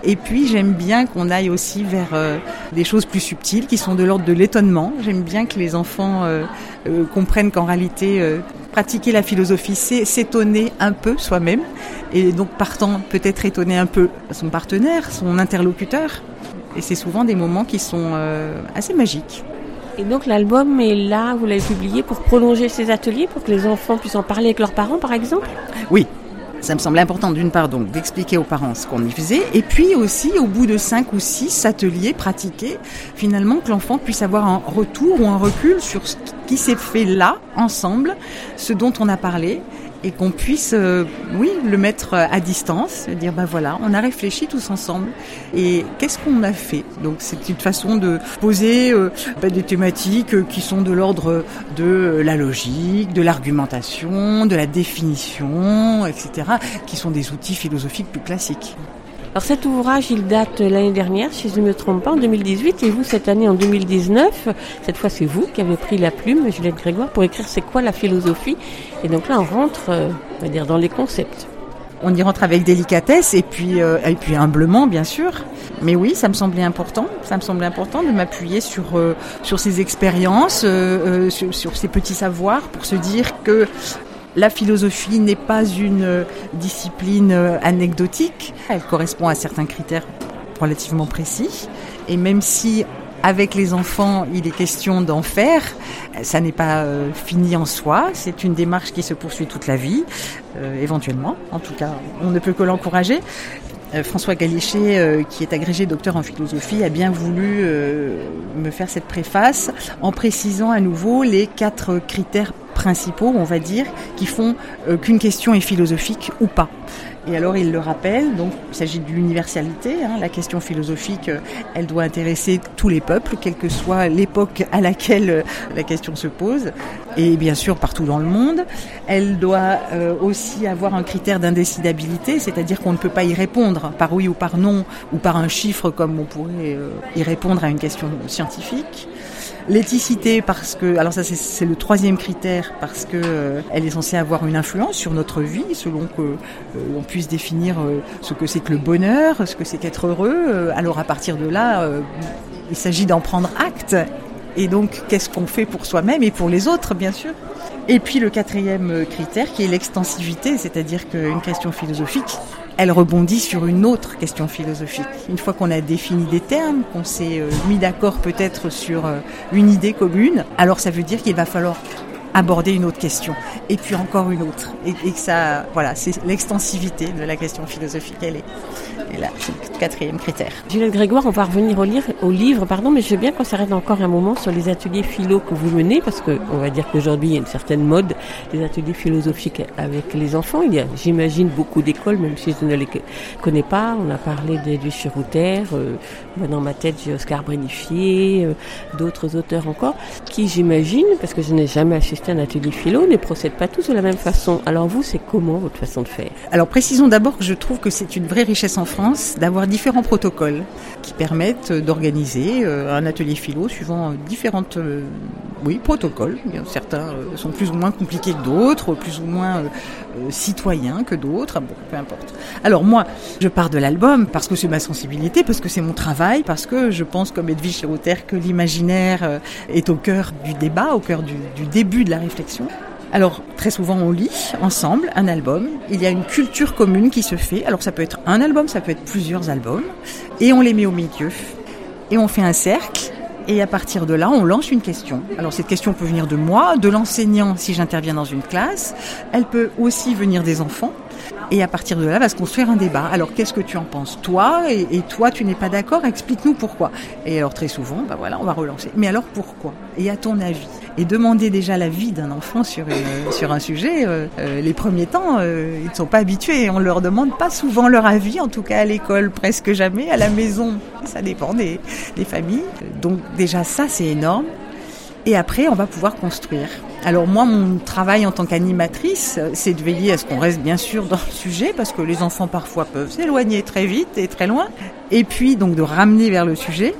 Et puis, j'aime bien qu'on aille aussi vers des choses plus subtiles qui sont de l'ordre de l'étonnement. J'aime bien que les enfants comprennent comprennent qu'en réalité, euh, pratiquer la philosophie, c'est s'étonner un peu soi-même, et donc partant peut-être étonner un peu son partenaire, son interlocuteur. Et c'est souvent des moments qui sont euh, assez magiques. Et donc l'album est là, vous l'avez publié pour prolonger ces ateliers, pour que les enfants puissent en parler avec leurs parents par exemple? Oui, ça me semble important d'une part donc d'expliquer aux parents ce qu'on y faisait et puis aussi au bout de cinq ou six ateliers pratiqués, finalement que l'enfant puisse avoir un retour ou un recul sur ce qui s'est fait là ensemble, ce dont on a parlé et qu'on puisse, euh, oui, le mettre à distance, dire ben voilà, on a réfléchi tous ensemble et qu'est-ce qu'on a fait? Donc c'est une façon de poser euh, ben, des thématiques qui sont de l'ordre de la logique, de l'argumentation, de la définition, etc., qui sont des outils philosophiques plus classiques. Alors cet ouvrage, il date l'année dernière, si je ne me trompe pas, en 2018, et vous, cette année, en 2019, cette fois c'est vous qui avez pris la plume, Juliette Grégoire, pour écrire c'est quoi la philosophie? Et donc là, on rentre, euh, on va dans les concepts. On y rentre avec délicatesse et puis, euh, et puis humblement, bien sûr. Mais oui, ça me semblait important. Ça me semblait important de m'appuyer sur euh, ces expériences, sur, ces petits savoirs, pour se dire que la philosophie n'est pas une discipline anecdotique, elle correspond à certains critères relativement précis. Et même si avec les enfants, il est question d'en faire. Ça n'est pas euh, fini en soi. C'est une démarche qui se poursuit toute la vie, euh, éventuellement. En tout cas, on ne peut que l'encourager. Euh, François Galichet, qui est agrégé docteur en philosophie, a bien voulu me faire cette préface en précisant à nouveau les quatre critères principaux, on va dire, qui font euh, qu'une question est philosophique ou pas. Et alors il le rappelle, donc il s'agit de l'universalité, hein, la question philosophique, euh, elle doit intéresser tous les peuples, quelle que soit l'époque à laquelle euh, la question se pose, et bien sûr partout dans le monde. Elle doit aussi avoir un critère d'indécidabilité, c'est-à-dire qu'on ne peut pas y répondre par oui ou par non, ou par un chiffre comme on pourrait y répondre à une question scientifique. L'éthicité parce que, alors ça c'est le troisième critère parce que euh, elle est censée avoir une influence sur notre vie selon que euh, on puisse définir euh, ce que c'est que le bonheur, ce que c'est qu'être heureux. alors à partir de là, il s'agit d'en prendre acte. Et donc qu'est-ce qu'on fait pour soi-même et pour les autres bien sûr? Et puis le quatrième critère qui est l'extensivité, c'est-à-dire qu'une question philosophique, elle rebondit sur une autre question philosophique. Une fois qu'on a défini des termes, qu'on s'est euh, mis d'accord peut-être sur euh, une idée commune, alors ça veut dire qu'il va falloir aborder une autre question. Et puis encore une autre. Et, que ça voilà c'est l'extensivité de la question philosophique. Elle est et là c'est le quatrième critère. Juliette Grégoire on va revenir au livre au livre pardon mais je veux bien qu'on s'arrête encore un moment sur les ateliers philo que vous menez parce que on va dire qu'aujourd'hui il y a une certaine mode des ateliers philosophiques avec les enfants. Il y a j'imagine beaucoup d'écoles même si je ne les connais pas. On a parlé d'Edwige Chirouter euh, dans ma tête j'ai Oscar Brénifier euh, d'autres auteurs encore qui j'imagine parce que je n'ai jamais assisté assister à un atelier philo ne procèdent pas tous de la même façon. Alors vous, c'est comment votre façon de faire? Alors précisons d'abord que je trouve que c'est une vraie richesse en France d'avoir différents protocoles qui permettent d'organiser euh, un atelier philo suivant différentes euh, oui, protocoles. Certains euh, sont plus ou moins compliqués que d'autres, plus ou moins citoyens que d'autres, bon, peu importe. Alors moi, je pars de l'album parce que c'est ma sensibilité, parce que c'est mon travail, parce que je pense comme Edwige Chiroter que l'imaginaire est au cœur du débat, au cœur du, du début de réflexion. Alors, très souvent, on lit ensemble un album. Il y a une culture commune qui se fait. Alors, ça peut être un album, ça peut être plusieurs albums. Et on les met au milieu. Et on fait un cercle. Et à partir de là, on lance une question. Alors, cette question peut venir de moi, de l'enseignant si j'interviens dans une classe. Elle peut aussi venir des enfants. Et à partir de là, va se construire un débat. Alors, qu'est-ce que tu en penses, toi? Et, toi, tu n'es pas d'accord? Explique-nous pourquoi. Et alors, très souvent, bah voilà, on va relancer. Mais alors, pourquoi? Et à ton avis? Et demander déjà l'avis d'un enfant sur, sur un sujet, euh, euh, les premiers temps, euh, ils ne sont pas habitués. On leur demande pas souvent leur avis, en tout cas à l'école presque jamais, à la maison, ça dépend des, des familles. Donc déjà ça, c'est énorme. Et après, on va pouvoir construire. Alors moi, mon travail en tant qu'animatrice, c'est de veiller à ce qu'on reste bien sûr dans le sujet, parce que les enfants parfois peuvent s'éloigner très vite et très loin. Et puis donc de ramener vers le sujet,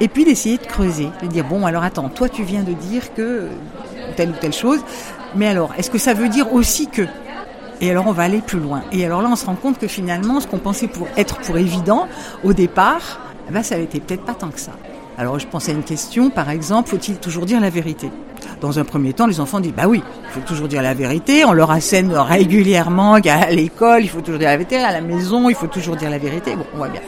et puis d'essayer de creuser, de dire bon alors attends, toi tu viens de dire que telle ou telle chose, mais alors est-ce que ça veut dire aussi que? Et alors on va aller plus loin. Et alors là on se rend compte que finalement ce qu'on pensait pour être pour évident au départ, ben ça n'était peut-être pas tant que ça. Alors je pense à une question, par exemple, faut-il toujours dire la vérité? Dans un premier temps, les enfants disent bah oui, il faut toujours dire la vérité. On leur assène régulièrement qu'à l'école, il faut toujours dire la vérité, à la maison, il faut toujours dire la vérité. Bon, on voit bien.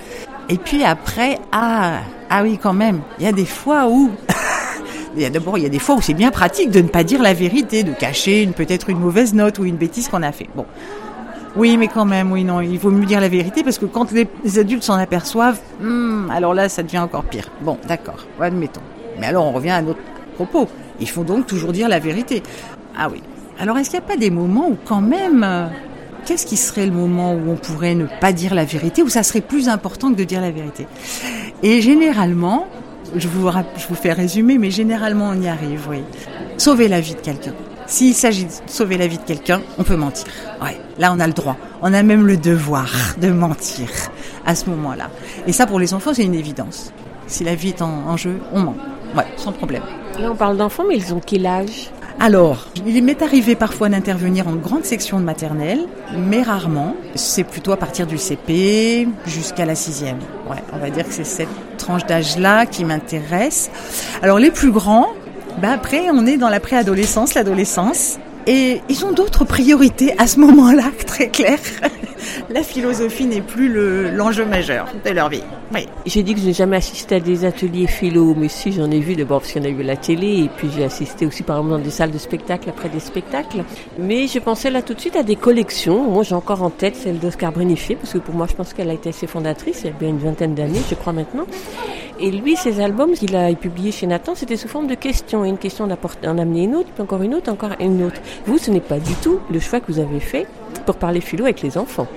Et puis après, ah, ah oui, quand même, il y a des fois où [laughs] d'abord il y a des fois où c'est bien pratique de ne pas dire la vérité, de cacher peut-être une mauvaise note ou une bêtise qu'on a fait. Bon. Oui, mais quand même, oui, non, il vaut mieux dire la vérité parce que quand les, adultes s'en aperçoivent, hmm, alors là, ça devient encore pire. Bon, d'accord, admettons. Mais alors, on revient à notre propos. Il faut donc toujours dire la vérité. Ah oui. Alors, est-ce qu'il n'y a pas des moments où quand même, euh, qu'est-ce qui serait le moment où on pourrait ne pas dire la vérité, où ça serait plus important que de dire la vérité? Et généralement, je vous, fais résumer, mais généralement on y arrive, oui. Sauver la vie de quelqu'un. S'il s'agit de sauver la vie de quelqu'un, on peut mentir. Ouais, là on a le droit. On a même le devoir de mentir à ce moment-là. Et ça pour les enfants, c'est une évidence. Si la vie est en, jeu, on ment. Ouais, sans problème. On parle d'enfants, mais ils ont quel âge? Alors, il m'est arrivé parfois d'intervenir en grande section de maternelle, mais rarement. C'est plutôt à partir du CP jusqu'à la sixième. Ouais, on va dire que c'est cette tranche d'âge-là qui m'intéresse. Alors les plus grands, bah après on est dans la préadolescence, l'adolescence, et ils ont d'autres priorités à ce moment-là, [laughs] très clair. La philosophie n'est plus l'enjeu majeur de leur vie. Oui. J'ai dit que je n'ai jamais assisté à des ateliers philo, mais si j'en ai vu d'abord parce en a eu la télé, et puis j'ai assisté aussi par exemple dans des salles de spectacle après des spectacles. Mais je pensais là tout de suite à des collections. Moi j'ai encore en tête celle d'Oscar Brenifier, parce que pour moi je pense qu'elle a été assez fondatrice, il y a bien une vingtaine d'années, je crois maintenant. Et lui, ses albums qu'il a publiés chez Nathan, c'était sous forme de questions. Et une question d'en amener une autre, puis encore une autre, encore une autre. Vous, ce n'est pas du tout le choix que vous avez fait pour parler philo avec les enfants.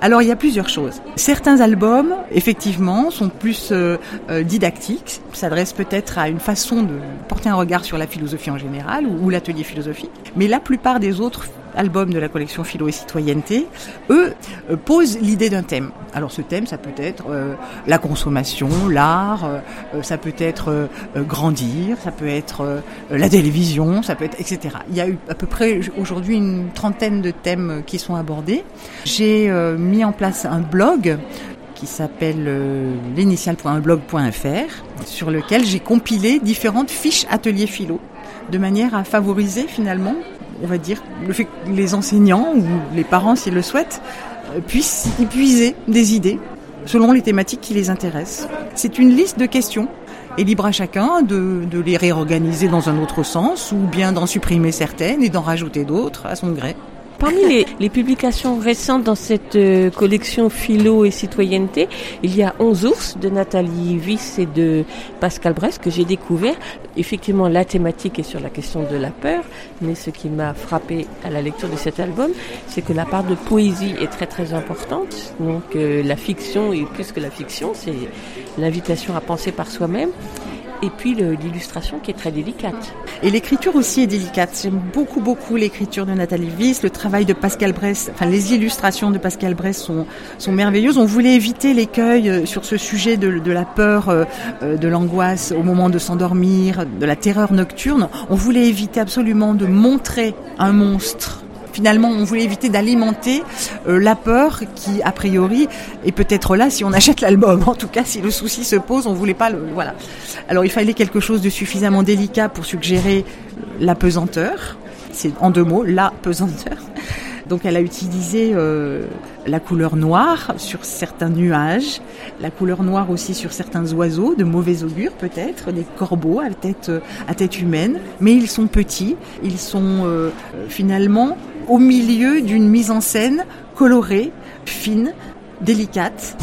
Alors il y a plusieurs choses. Certains albums, effectivement, sont plus euh, euh, didactiques, s'adressent peut-être à une façon de porter un regard sur la philosophie en général ou, l'atelier philosophie. Mais la plupart des autres albums de la collection Philo et Citoyenneté, eux euh, posent l'idée d'un thème. Alors ce thème, ça peut être euh, la consommation, l'art, euh, ça peut être grandir, ça peut être la télévision, ça peut être etc. Il y a eu à peu près aujourd'hui une trentaine de thèmes qui sont abordés. J'ai mis en place un blog qui s'appelle l'initial.blog.fr sur lequel j'ai compilé différentes fiches ateliers philo de manière à favoriser finalement on va dire, le fait que les enseignants ou les parents, s'ils le souhaitent, euh, puissent y puiser des idées selon les thématiques qui les intéressent. C'est une liste de questions et libre à chacun de, de les réorganiser dans un autre sens ou bien d'en supprimer certaines et d'en rajouter d'autres à son gré. Parmi les, publications récentes dans cette euh, collection philo et citoyenneté, il y a 11 ours de Nathalie Viss et de Pascal Brest que j'ai découvert. Effectivement, la thématique est sur la question de la peur, mais ce qui m'a frappé à la lecture de cet album, c'est que la part de poésie est très très importante. Donc euh, la fiction, et plus que la fiction, c'est l'invitation à penser par soi-même. Et puis l'illustration qui est très délicate. Et l'écriture aussi est délicate. J'aime beaucoup, beaucoup l'écriture de Nathalie Wyss, le travail de Pascal Bress, enfin les illustrations de Pascal Bress sont, merveilleuses. On voulait éviter l'écueil euh, sur ce sujet de, de la peur, euh, euh, de l'angoisse au moment de s'endormir, de la terreur nocturne. On voulait éviter absolument de montrer un monstre. Finalement, on voulait éviter d'alimenter euh, la peur qui, a priori, est peut-être là si on achète l'album. En tout cas, si le souci se pose, on voulait pas le. Voilà. Alors, il fallait quelque chose de suffisamment délicat pour suggérer la pesanteur. C'est en deux mots, la pesanteur. Donc elle a utilisé euh, la couleur noire sur certains nuages, la couleur noire aussi sur certains oiseaux, de mauvais augure peut-être, des corbeaux à tête, euh, à tête humaine, mais ils sont petits, ils sont euh, finalement au milieu d'une mise en scène colorée, fine, délicate,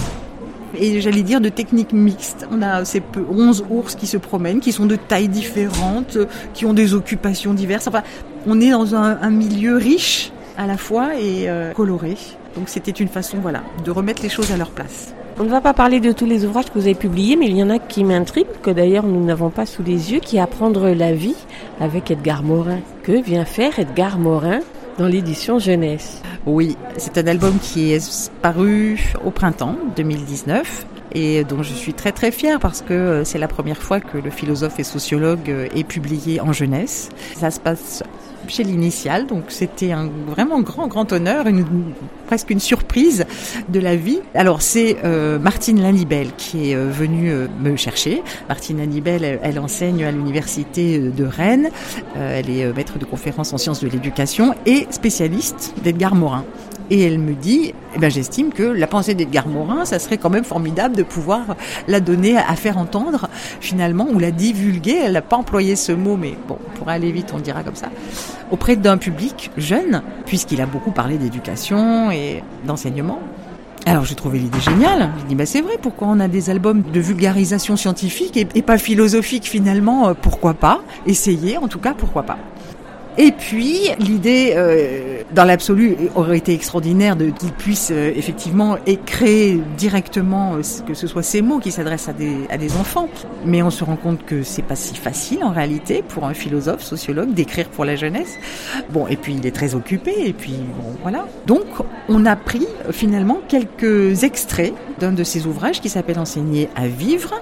et j'allais dire de techniques mixtes. On a ces peu- 11 ours qui se promènent, qui sont de tailles différentes, qui ont des occupations diverses. Enfin, on est dans un, un milieu riche à la fois et euh, coloré. Donc c'était une façon, voilà, de remettre les choses à leur place. On ne va pas parler de tous les ouvrages que vous avez publiés, mais il y en a qui m'intriguent, que d'ailleurs nous n'avons pas sous les yeux, qui est Apprendre la vie avec Edgar Morin. Que vient faire Edgar Morin? Dans l'édition jeunesse Oui, c'est un album qui est paru au printemps 2019 et dont je suis très très fière parce que euh, c'est la première fois que le philosophe et sociologue euh, est publié en jeunesse. Ça se passe chez l'initial, donc c'était un vraiment grand grand honneur, presque une surprise de la vie. Alors c'est euh, Martine Lanibel qui est euh, venue euh, me chercher. Martine Lanibel, elle, enseigne à l'université de Rennes, elle est maître de conférences en sciences de l'éducation et spécialiste d'Edgar Morin. Et elle me dit, eh ben, j'estime que la pensée d'Edgar Morin, ça serait quand même formidable de pouvoir la donner à faire entendre, finalement, ou la divulguer. Elle n'a pas employé ce mot, mais bon, pour aller vite, on dira comme ça, auprès d'un public jeune, puisqu'il a beaucoup parlé d'éducation et d'enseignement. Alors j'ai trouvé l'idée géniale. J'ai dit bah c'est vrai, pourquoi on a des albums de vulgarisation scientifique et, pas philosophique finalement? Euh, Pourquoi pas? Essayer en tout cas, pourquoi pas? Et puis l'idée, euh, dans l'absolu, aurait été extraordinaire qu'il puisse euh, effectivement créer directement euh, que ce soit ces mots qui s'adressent à des, enfants. Mais on se rend compte que c'est pas si facile en réalité pour un philosophe, sociologue, d'écrire pour la jeunesse. Bon, et puis il est très occupé, et puis bon, voilà. Donc on a pris finalement quelques extraits d'un de ses ouvrages qui s'appelle Enseigner à vivre.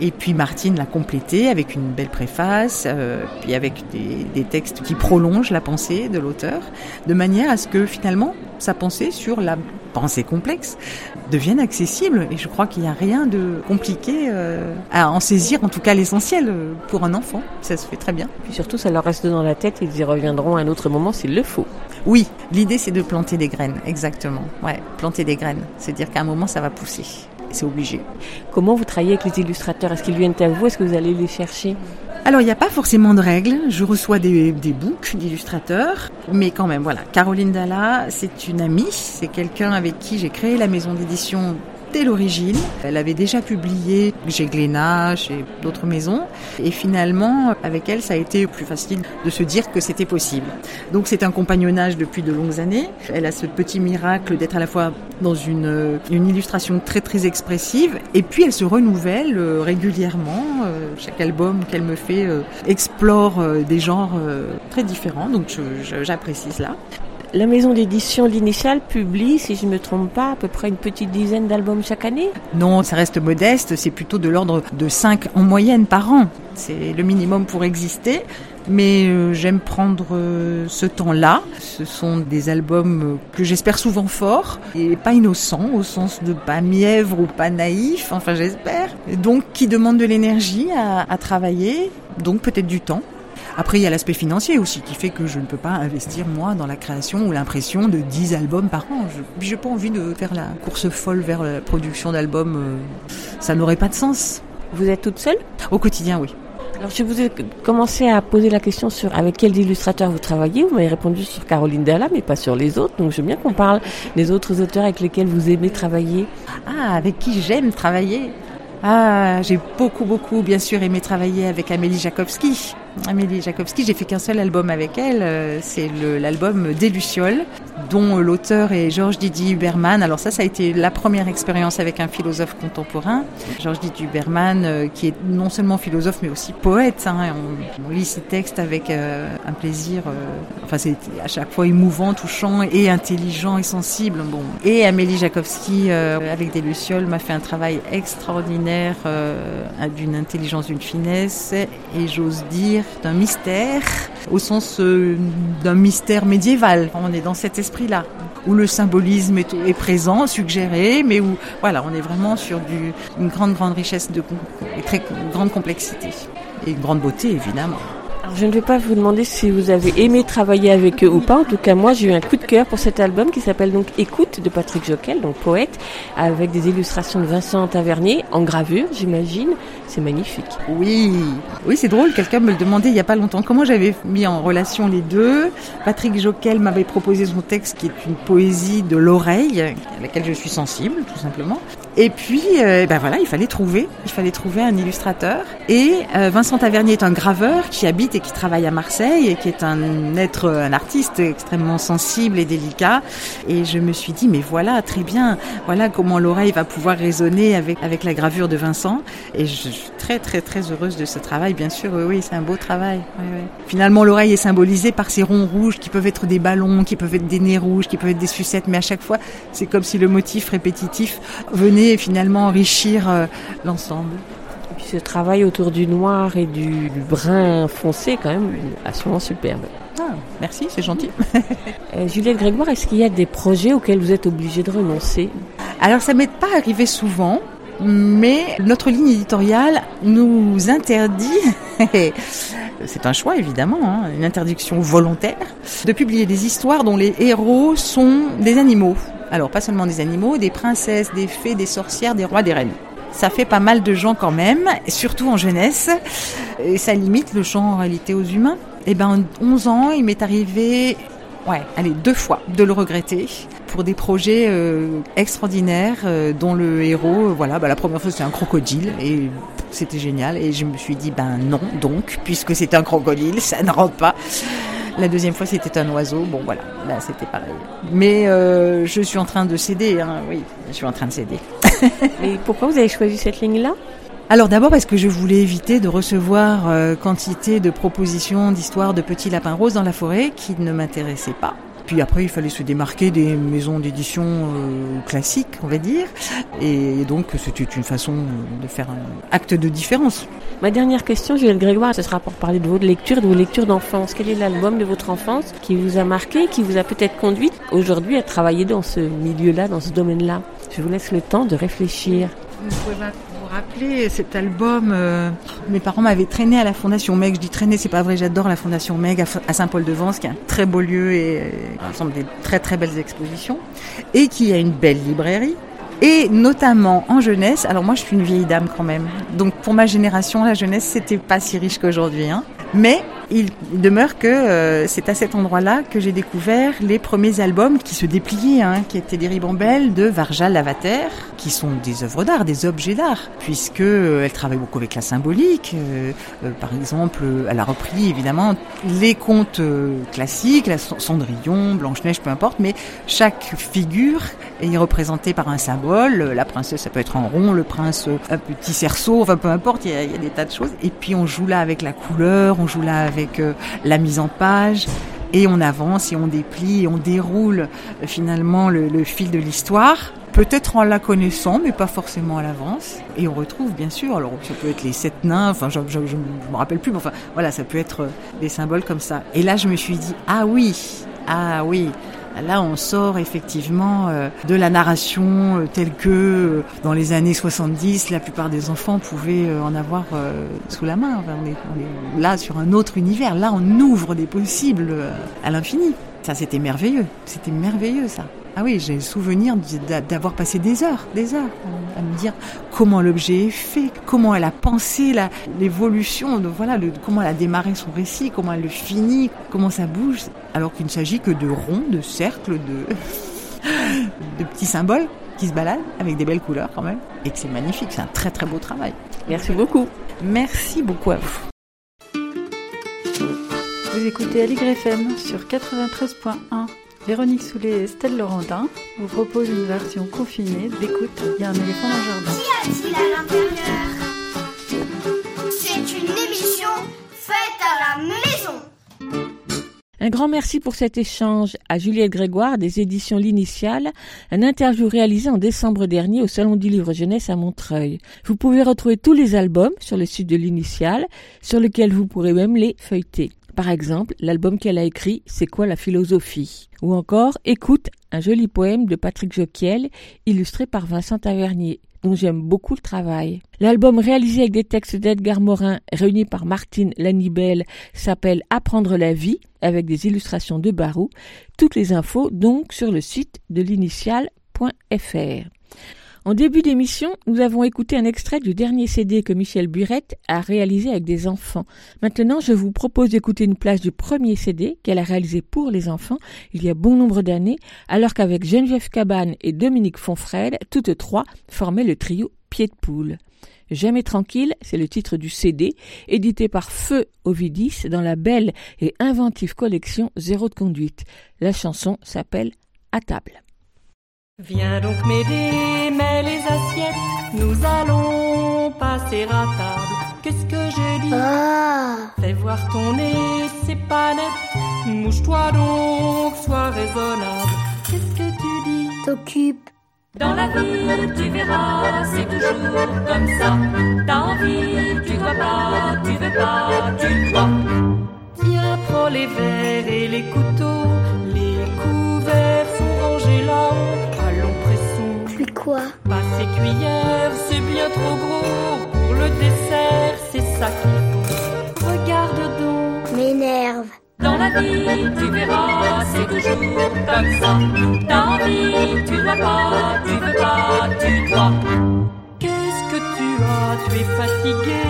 Et puis Martine l'a complété avec une belle préface, euh, puis avec des, des textes qui prolongent la pensée de l'auteur, de manière à ce que finalement sa pensée sur la pensée complexe devienne accessible. Et je crois qu'il n'y a rien de compliqué euh, à en saisir, en tout cas l'essentiel euh, pour un enfant. Ça se fait très bien. Puis surtout, ça leur reste dans la tête et ils y reviendront à un autre moment s'il le faut. Oui, l'idée c'est de planter des graines, exactement. Ouais, planter des graines. C'est-à-dire qu'à un moment ça va pousser. C'est obligé. Comment vous travaillez avec les illustrateurs? Est-ce qu'ils viennent à vous? Est-ce que vous allez les chercher? Alors, il n'y a pas forcément de règles. Je reçois des, des books d'illustrateurs. Mais quand même, voilà. Caroline Dalla, c'est une amie. C'est quelqu'un avec qui j'ai créé la maison d'édition dès l'origine. Elle avait déjà publié chez Glénat, chez d'autres maisons. Et finalement, avec elle, ça a été plus facile de se dire que c'était possible. Donc c'est un compagnonnage depuis de longues années. Elle a ce petit miracle d'être à la fois dans une, une illustration très très expressive et puis elle se renouvelle euh, régulièrement. Euh, chaque album qu'elle me fait euh, explore des genres très différents. Donc j'apprécie cela. La maison d'édition L'Initiale publie, si je ne me trompe pas, à peu près une petite dizaine d'albums chaque année. Non, ça reste modeste, c'est plutôt de l'ordre de 5 en moyenne par an. C'est le minimum pour exister. Mais euh, j'aime prendre euh, ce temps-là. Ce sont des albums que j'espère souvent forts et pas innocents au sens de pas mièvre ou pas naïf, enfin j'espère. Donc qui demandent de l'énergie à travailler, donc peut-être du temps. Après, il y a l'aspect financier aussi qui fait que je ne peux pas investir, moi, dans la création ou l'impression de 10 albums par an. Je n'ai pas envie de faire la course folle vers la production d'albums. euh, Ça n'aurait pas de sens. Vous êtes toute seule? Au quotidien, oui. Alors, je vous ai commencé à poser la question sur avec quels illustrateurs vous travaillez. Vous m'avez répondu sur Caroline Dalla, mais pas sur les autres. Donc, je veux bien qu'on parle des autres auteurs avec lesquels vous aimez travailler. Ah, avec qui j'aime travailler? Ah, j'ai beaucoup, beaucoup, bien sûr, aimé travailler avec Amélie Jakowski. Amélie Jakowski. J'ai fait qu'un seul album avec elle, euh, c'est l'album Des Lucioles, dont l'auteur est Georges Didier Huberman. Alors ça, ça a été la première expérience avec un philosophe contemporain, Georges Didier Huberman, euh, qui est non seulement philosophe mais aussi poète. Hein, on, lit ses textes avec euh, un plaisir. enfin, c'est à chaque fois émouvant, touchant et intelligent et sensible. Bon. Et Amélie Jakowski, avec Des Lucioles, m'a fait un travail extraordinaire, d'une intelligence, d'une finesse, et j'ose dire d'un mystère, au sens euh, d'un mystère médiéval. On est dans cet esprit-là, où le symbolisme est, présent, suggéré, mais où voilà, on est vraiment sur une grande, grande richesse de, et très grande complexité. Et une grande beauté, évidemment je ne vais pas vous demander si vous avez aimé travailler avec eux ou pas. En tout cas, moi, j'ai eu un coup de cœur pour cet album qui s'appelle donc Écoute de Patrick Joquel, donc poète, avec des illustrations de Vincent Tavernier en gravure, j'imagine. C'est magnifique. Oui, oui, c'est drôle. Quelqu'un me le demandait il n'y a pas longtemps. Comment j'avais mis en relation les deux? Patrick Joquel m'avait proposé son texte qui est une poésie de l'oreille, à laquelle je suis sensible, tout simplement. Et puis, euh, ben voilà, il fallait trouver, il fallait trouver un illustrateur. Et euh, Vincent Tavernier est un graveur qui habite et qui travaille à Marseille et qui est un être, un artiste extrêmement sensible et délicat. Et je me suis dit, mais voilà, très bien, voilà comment l'oreille va pouvoir résonner avec avec la gravure de Vincent. Et je suis très très très heureuse de ce travail. Bien sûr, oui, c'est un beau travail. Finalement, l'oreille est symbolisée par ces ronds rouges qui peuvent être des ballons, qui peuvent être des nez rouges, qui peuvent être des sucettes, mais à chaque fois, c'est comme si le motif répétitif venait et finalement enrichir euh, l'ensemble. Et puis ce travail autour du noir et du, brun foncé, quand même, absolument superbe. Ah, merci, c'est gentil. [laughs] Euh, Juliette Grégoire, est-ce qu'il y a des projets auxquels vous êtes obligée de renoncer? Alors ça m'est pas arrivé souvent, mais notre ligne éditoriale nous interdit, [laughs] c'est un choix évidemment, hein, une interdiction volontaire, de publier des histoires dont les héros sont des animaux. Alors pas seulement des animaux, des princesses, des fées, des sorcières, des rois, des reines. Ça fait pas mal de gens quand même, surtout en jeunesse, et ça limite le champ en réalité aux humains. Et eh ben, en 11 ans, il m'est arrivé, ouais, allez, deux fois, de le regretter pour des projets euh, extraordinaires euh, dont le héros, euh, voilà, bah, la première fois c'était un crocodile et c'était génial et je me suis dit ben non donc puisque c'est un crocodile ça ne rentre pas. La deuxième fois, c'était un oiseau. Bon, voilà, là, c'était pareil. Mais euh, je suis en train de céder, hein. oui, je suis en train de céder. [laughs] Et pourquoi vous avez choisi cette ligne-là? Alors d'abord parce que je voulais éviter de recevoir euh, quantité de propositions d'histoires de petits lapins roses dans la forêt qui ne m'intéressaient pas. Puis après, il fallait se démarquer des maisons d'édition euh, classiques, on va dire. Et donc, c'était une façon de faire un acte de différence. Ma dernière question, Juliette Grégoire, ce sera pour parler de votre lecture, de vos lectures d'enfance. Quel est l'album de votre enfance qui vous a marqué, qui vous a peut-être conduit aujourd'hui à travailler dans ce milieu-là, dans ce domaine-là? Je vous laisse le temps de réfléchir. Vous pouvez rappeler cet album euh, Mes parents m'avaient traîné à la Fondation Meg. Je dis traîner, c'est pas vrai, j'adore la Fondation Meg à Saint-Paul-de-Vence, qui est un très beau lieu et ensemble des très très belles expositions, et qui a une belle librairie. Et notamment en jeunesse, alors moi je suis une vieille dame quand même, donc pour ma génération la jeunesse c'était pas si riche qu'aujourd'hui, hein. mais il demeure que euh, c'est à cet endroit-là que j'ai découvert les premiers albums qui se dépliaient, hein, qui étaient des ribambelles de Varja Lavater, qui sont des œuvres d'art, des objets d'art, puisque euh, elle travaille beaucoup avec la symbolique. Euh, par exemple, elle a repris évidemment les contes classiques, la Cendrillon, Blanche-Neige, peu importe, mais chaque figure est représentée par un symbole. La princesse, ça peut être en rond, le prince, un petit cerceau, enfin peu importe, il y, il y a des tas de choses. Et puis on joue là avec la couleur, on joue là avec avec euh, la mise en page et on avance et on déplie et on déroule euh, finalement le, fil de l'histoire peut-être en la connaissant, mais pas forcément à l'avance. Et on retrouve, bien sûr, alors ça peut être les sept nains, enfin, je, je, me rappelle plus, mais enfin, voilà, ça peut être euh, des symboles comme ça. Et là, je me suis dit, ah oui, ah oui, Là, on sort effectivement euh, de la narration euh, telle que euh, dans les années 70, la plupart des enfants pouvaient en avoir sous la main. on, est, là sur un autre univers. Là, on ouvre des possibles à l'infini. Ça, c'était merveilleux. C'était merveilleux, ça. Ah oui, j'ai le souvenir d'avoir passé des heures, des heures, à me dire comment l'objet est fait, comment elle a pensé l'évolution, voilà, le, comment elle a démarré son récit, comment elle le finit, comment ça bouge, alors qu'il ne s'agit que de ronds, de cercles, de, [laughs] de petits symboles qui se baladent avec des belles couleurs quand même, et que c'est magnifique, c'est un très très beau travail. Merci beaucoup. Merci beaucoup à vous. Vous écoutez Aligre FM sur 93.1. Véronique Soulet et Estelle Laurentin vous proposent une version confinée d'écoute Il y a un éléphant dans le jardin. Qu'y a-t-il à l'intérieur? C'est une émission faite à la maison. Un grand merci pour cet échange à Juliette Grégoire des éditions L'Initiale, un interview réalisé en décembre dernier au Salon du Livre Jeunesse à Montreuil. Vous pouvez retrouver tous les albums sur le site de L'Initiale, sur lequel vous pourrez même les feuilleter. Par exemple, l'album qu'elle a écrit C'est quoi la philosophie? Ou encore Écoute, un joli poème de Patrick Joquiel, illustré par Vincent Tavernier dont j'aime beaucoup le travail. L'album réalisé avec des textes d'Edgar Morin réunis par Martine Lanibel s'appelle Apprendre la vie avec des illustrations de Barou. Toutes les infos donc sur le site de l'initial.fr. En début d'émission, nous avons écouté un extrait du dernier CD que Michel Burette a réalisé avec des enfants. Maintenant, je vous propose d'écouter une place du premier CD qu'elle a réalisé pour les enfants il y a bon nombre d'années, alors qu'avec Geneviève Cabane et Dominique Fonfred, toutes trois formaient le trio Pied de Poule. Jamais tranquille, c'est le titre du CD, édité par Feu Ovidis dans la belle et inventive collection Zéro de conduite. La chanson s'appelle À table. Viens donc m'aider, mets les assiettes, nous allons passer à table. Qu'est-ce que je dis Ah, Fais voir ton nez, c'est pas net. Mouche-toi donc, sois raisonnable. Qu'est-ce que tu dis? T'occupe. Dans la vie, tu verras, c'est toujours comme ça. T'as envie, tu dois pas, tu veux pas, tu dois. Tiens, prends les verres et les couteaux. Pressons. Puis quoi Passer cuillère, c'est bien trop gros. Pour le dessert, c'est ça qu'il faut. Regarde donc. M'énerve. Dans la vie, tu verras, c'est toujours comme ça. T'as envie, tu dois pas, tu veux pas, tu dois. Qu'est-ce que tu as? Tu es fatigué,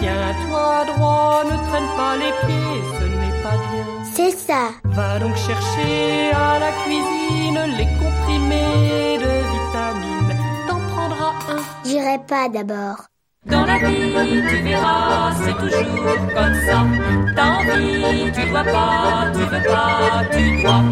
tiens-toi droit, ne traîne pas les pieds, ce n'est pas bien. C'est ça. Va donc chercher à la cuisine les comprimés de vitamines. J'irai pas d'abord. Dans la vie, tu verras, c'est toujours comme ça. T'as envie, tu dois pas, tu veux pas, tu dois.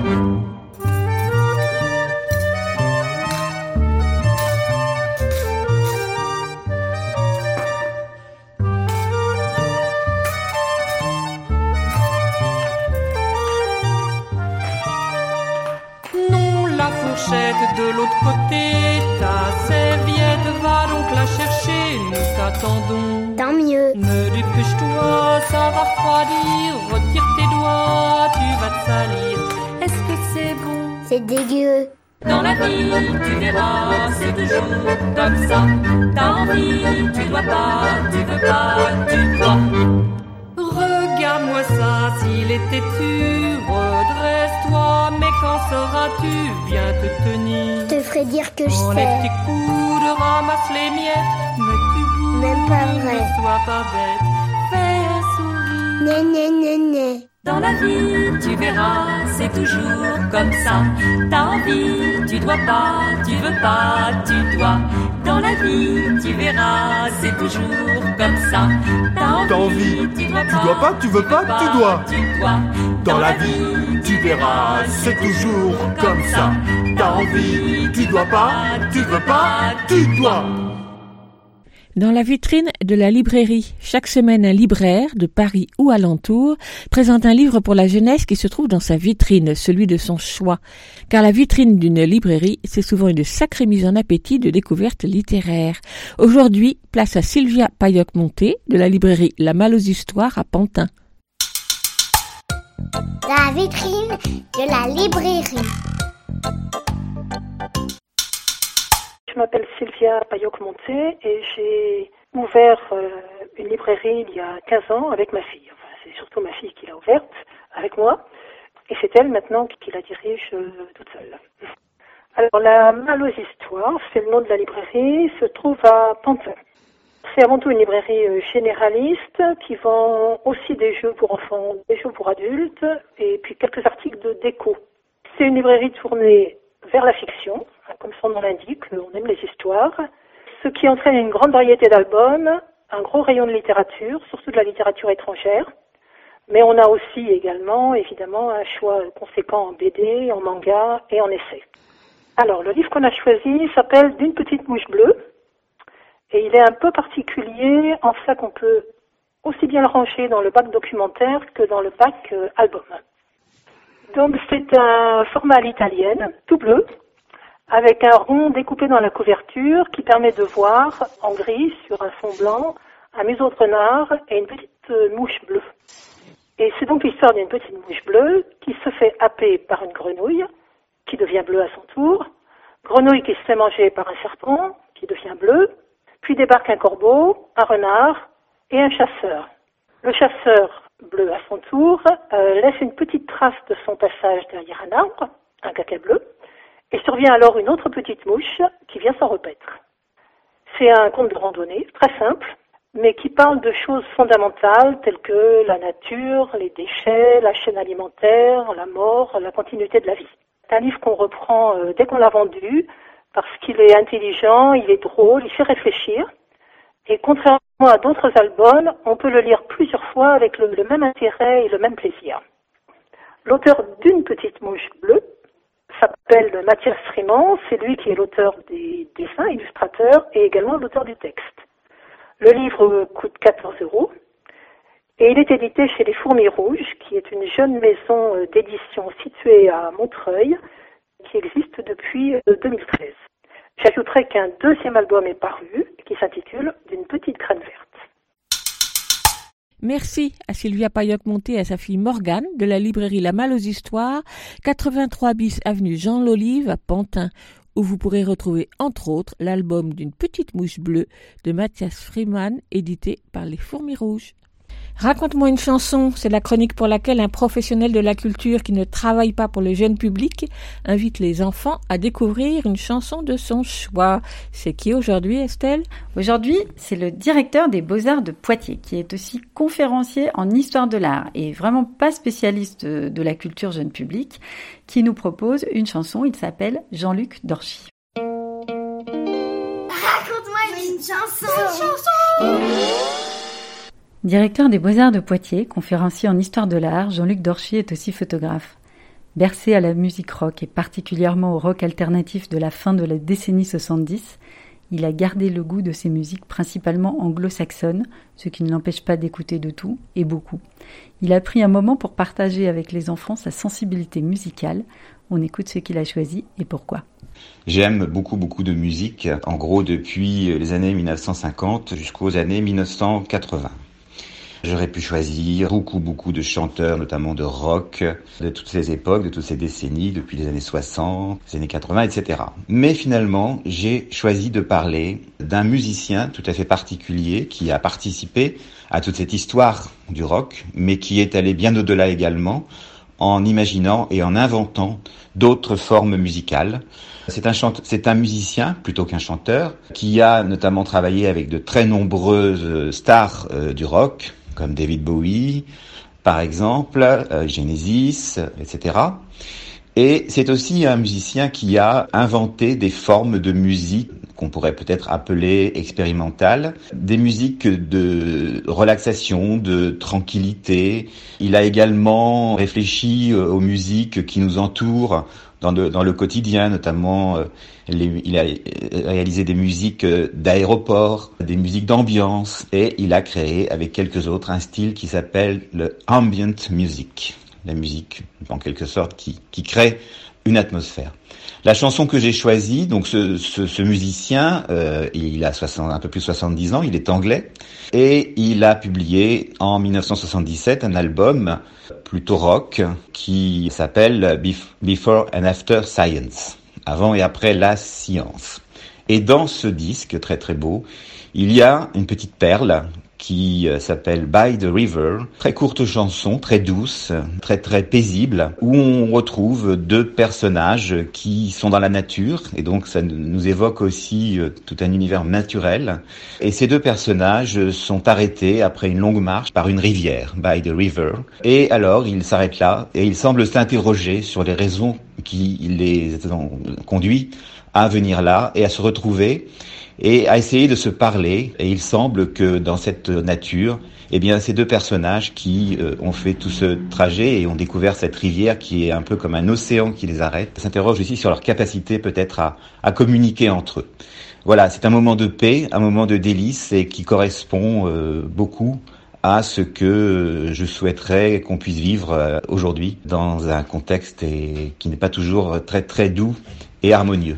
De l'autre côté, ta serviette, va donc la chercher, nous t'attendons. Tant mieux. Ne dépêche-toi, ça va refroidir. Retire tes doigts, tu vas te salir. Est-ce que c'est bon? C'est dégueu. Dans la vie, tu verras, c'est toujours comme ça. T'as envie, tu dois pas, tu veux pas, tu dois. Regarde-moi ça, s'il est têtu, redresse-toi, mais quand seras-tu Viens te tenir. Te ferai dire que je Enlève sais. tes coudes, ramasse les miettes, mais tu bouges, Même pas vrai. ne sois pas bête, fais un sourire. Né, né, né, né. Dans la vie, tu verras, c'est toujours comme ça. T'as envie, tu dois pas, tu veux pas, tu dois. Dans la vie, tu verras, c'est toujours comme ça. T'as envie, tu dois pas, tu veux pas, tu dois. tu dois. Dans la vie, tu verras, c'est toujours comme ça. T'as envie, tu dois pas, tu veux pas, tu dois. Dans la vitrine de la librairie, chaque semaine un libraire de Paris ou alentour présente un livre pour la jeunesse qui se trouve dans sa vitrine, celui de son choix. Car la vitrine d'une librairie, c'est souvent une sacrée mise en appétit de découvertes littéraires. Aujourd'hui, place à Sylvia Payoc-Monté de la librairie La Malle aux Histoires à Pantin. La vitrine de la librairie. Je m'appelle Sylvia Payoc-Monté et j'ai ouvert euh, une librairie il y a 15 ans avec ma fille. C'est surtout ma fille qui l'a ouverte avec moi et c'est elle maintenant qui la dirige euh, toute seule. Alors, la Malle aux Histoires, c'est le nom de la librairie, se trouve à Pantin. C'est avant tout une librairie euh, généraliste qui vend aussi des jeux pour enfants, des jeux pour adultes et puis quelques articles de déco. C'est une librairie tournée vers la fiction, comme son nom l'indique, on aime les histoires, ce qui entraîne une grande variété d'albums, un gros rayon de littérature, surtout de la littérature étrangère, Mais on a aussi également, évidemment, un choix conséquent en BD, en manga et en essai. Alors, le livre qu'on a choisi s'appelle D'une petite mouche bleue. Et il est un peu particulier en ça qu'on peut aussi bien le ranger dans le bac documentaire que dans le bac euh, album. Donc c'est un format à l'italienne, tout bleu, avec un rond découpé dans la couverture qui permet de voir en gris sur un fond blanc un museau de renard et une petite euh, mouche bleue. Et c'est donc l'histoire d'une petite mouche bleue qui se fait happer par une grenouille, qui devient bleue à son tour, grenouille qui se fait manger par un serpent, qui devient bleu, puis débarque un corbeau, un renard et un chasseur. Le chasseur, bleu à son tour, euh, laisse une petite trace de son passage derrière un arbre, un caca bleu, et survient alors une autre petite mouche qui vient s'en repaître. C'est un conte de randonnée, très simple, mais qui parle de choses fondamentales telles que la nature, les déchets, la chaîne alimentaire, la mort, la continuité de la vie. C'est un livre qu'on reprend euh, dès qu'on l'a vendu parce qu'il est intelligent, il est drôle, il fait réfléchir. Et contrairement à d'autres albums, on peut le lire plusieurs fois avec le, le même intérêt et le même plaisir. L'auteur d'une petite mouche bleue s'appelle Mathias Frément, c'est lui qui est l'auteur des dessins, illustrateur et également l'auteur du texte. Le livre coûte 14 euros et il est édité chez Les Fourmis Rouges, qui est une jeune maison d'édition située à Montreuil, qui existe depuis 2013. Euh, J'ajouterai qu'un deuxième album est paru, qui s'intitule D'une petite graine verte. Merci à Sylvia Payoc-Monté et à sa fille Morgane de la librairie La Malle aux Histoires, 83 bis avenue Jean Lolive à Pantin, où vous pourrez retrouver entre autres l'album d'une petite mouche bleue de Mathias Freeman édité par les Fourmis Rouges. Raconte-moi une chanson, c'est la chronique pour laquelle un professionnel de la culture qui ne travaille pas pour le jeune public invite les enfants à découvrir une chanson de son choix. C'est qui aujourd'hui, Estelle? Aujourd'hui, c'est le directeur des Beaux-Arts de Poitiers, qui est aussi conférencier en histoire de l'art et vraiment pas spécialiste de la culture jeune public, qui nous propose une chanson, il s'appelle Jean-Luc Dorchy. Raconte-moi une chanson. Une chanson Directeur des Beaux-Arts de Poitiers, conférencier en histoire de l'art, Jean-Luc Dorchy est aussi photographe. Bercé à la musique rock et particulièrement au rock alternatif de la fin de la décennie 70, il a gardé le goût de ces musiques principalement anglo-saxonnes, ce qui ne l'empêche pas d'écouter de tout et beaucoup. Il a pris un moment pour partager avec les enfants sa sensibilité musicale. On écoute ce qu'il a choisi et pourquoi. J'aime beaucoup beaucoup de musique, en gros depuis les années 1950 jusqu'aux années 1980. J'aurais pu choisir beaucoup, beaucoup de chanteurs, notamment de rock, de toutes ces époques, de toutes ces décennies, depuis les années 60, les années 80, etc. Mais finalement, j'ai choisi de parler d'un musicien tout à fait particulier qui a participé à toute cette histoire du rock, mais qui est allé bien au-delà également en imaginant et en inventant d'autres formes musicales. C'est un, c'est un musicien plutôt qu'un chanteur qui a notamment travaillé avec de très nombreuses stars euh, du rock, comme David Bowie, par exemple, euh, Genesis, etc. Et c'est aussi un musicien qui a inventé des formes de musique qu'on pourrait peut-être appeler expérimentales, des musiques de relaxation, de tranquillité. Il a également réfléchi euh, aux musiques qui nous entourent dans, le quotidien, notamment euh, il a réalisé des musiques euh, d'aéroport, des musiques d'ambiance, et il a créé avec quelques autres un style qui s'appelle le ambient music, la musique en quelque sorte qui, qui crée une atmosphère. La chanson que j'ai choisie, donc ce, ce, musicien, euh, il a 60, un peu plus de 70 ans, il est anglais, et il a publié en 1977 un album plutôt rock qui s'appelle Before and After Science, avant et après la science. Et dans ce disque très très beau, il y a une petite perle qui euh, s'appelle By the River. Très courte chanson, très douce, très très paisible, où on retrouve deux personnages qui sont dans la nature, et donc ça nous évoque aussi euh, tout un univers naturel. Et ces deux personnages sont arrêtés après une longue marche par une rivière, By the River. Et alors ils s'arrêtent là, et ils semblent s'interroger sur les raisons qui les ont conduits à venir là et à se retrouver et à essayer de se parler. Et il semble que dans cette nature, eh bien, ces deux personnages qui euh, ont fait tout ce trajet et ont découvert cette rivière qui est un peu comme un océan qui les arrête, s'interrogent aussi sur leur capacité peut-être à, à communiquer entre eux. Voilà, c'est un moment de paix, un moment de délice et qui correspond euh, beaucoup à ce que je souhaiterais qu'on puisse vivre euh, aujourd'hui dans un contexte qui n'est pas toujours très très doux et harmonieux.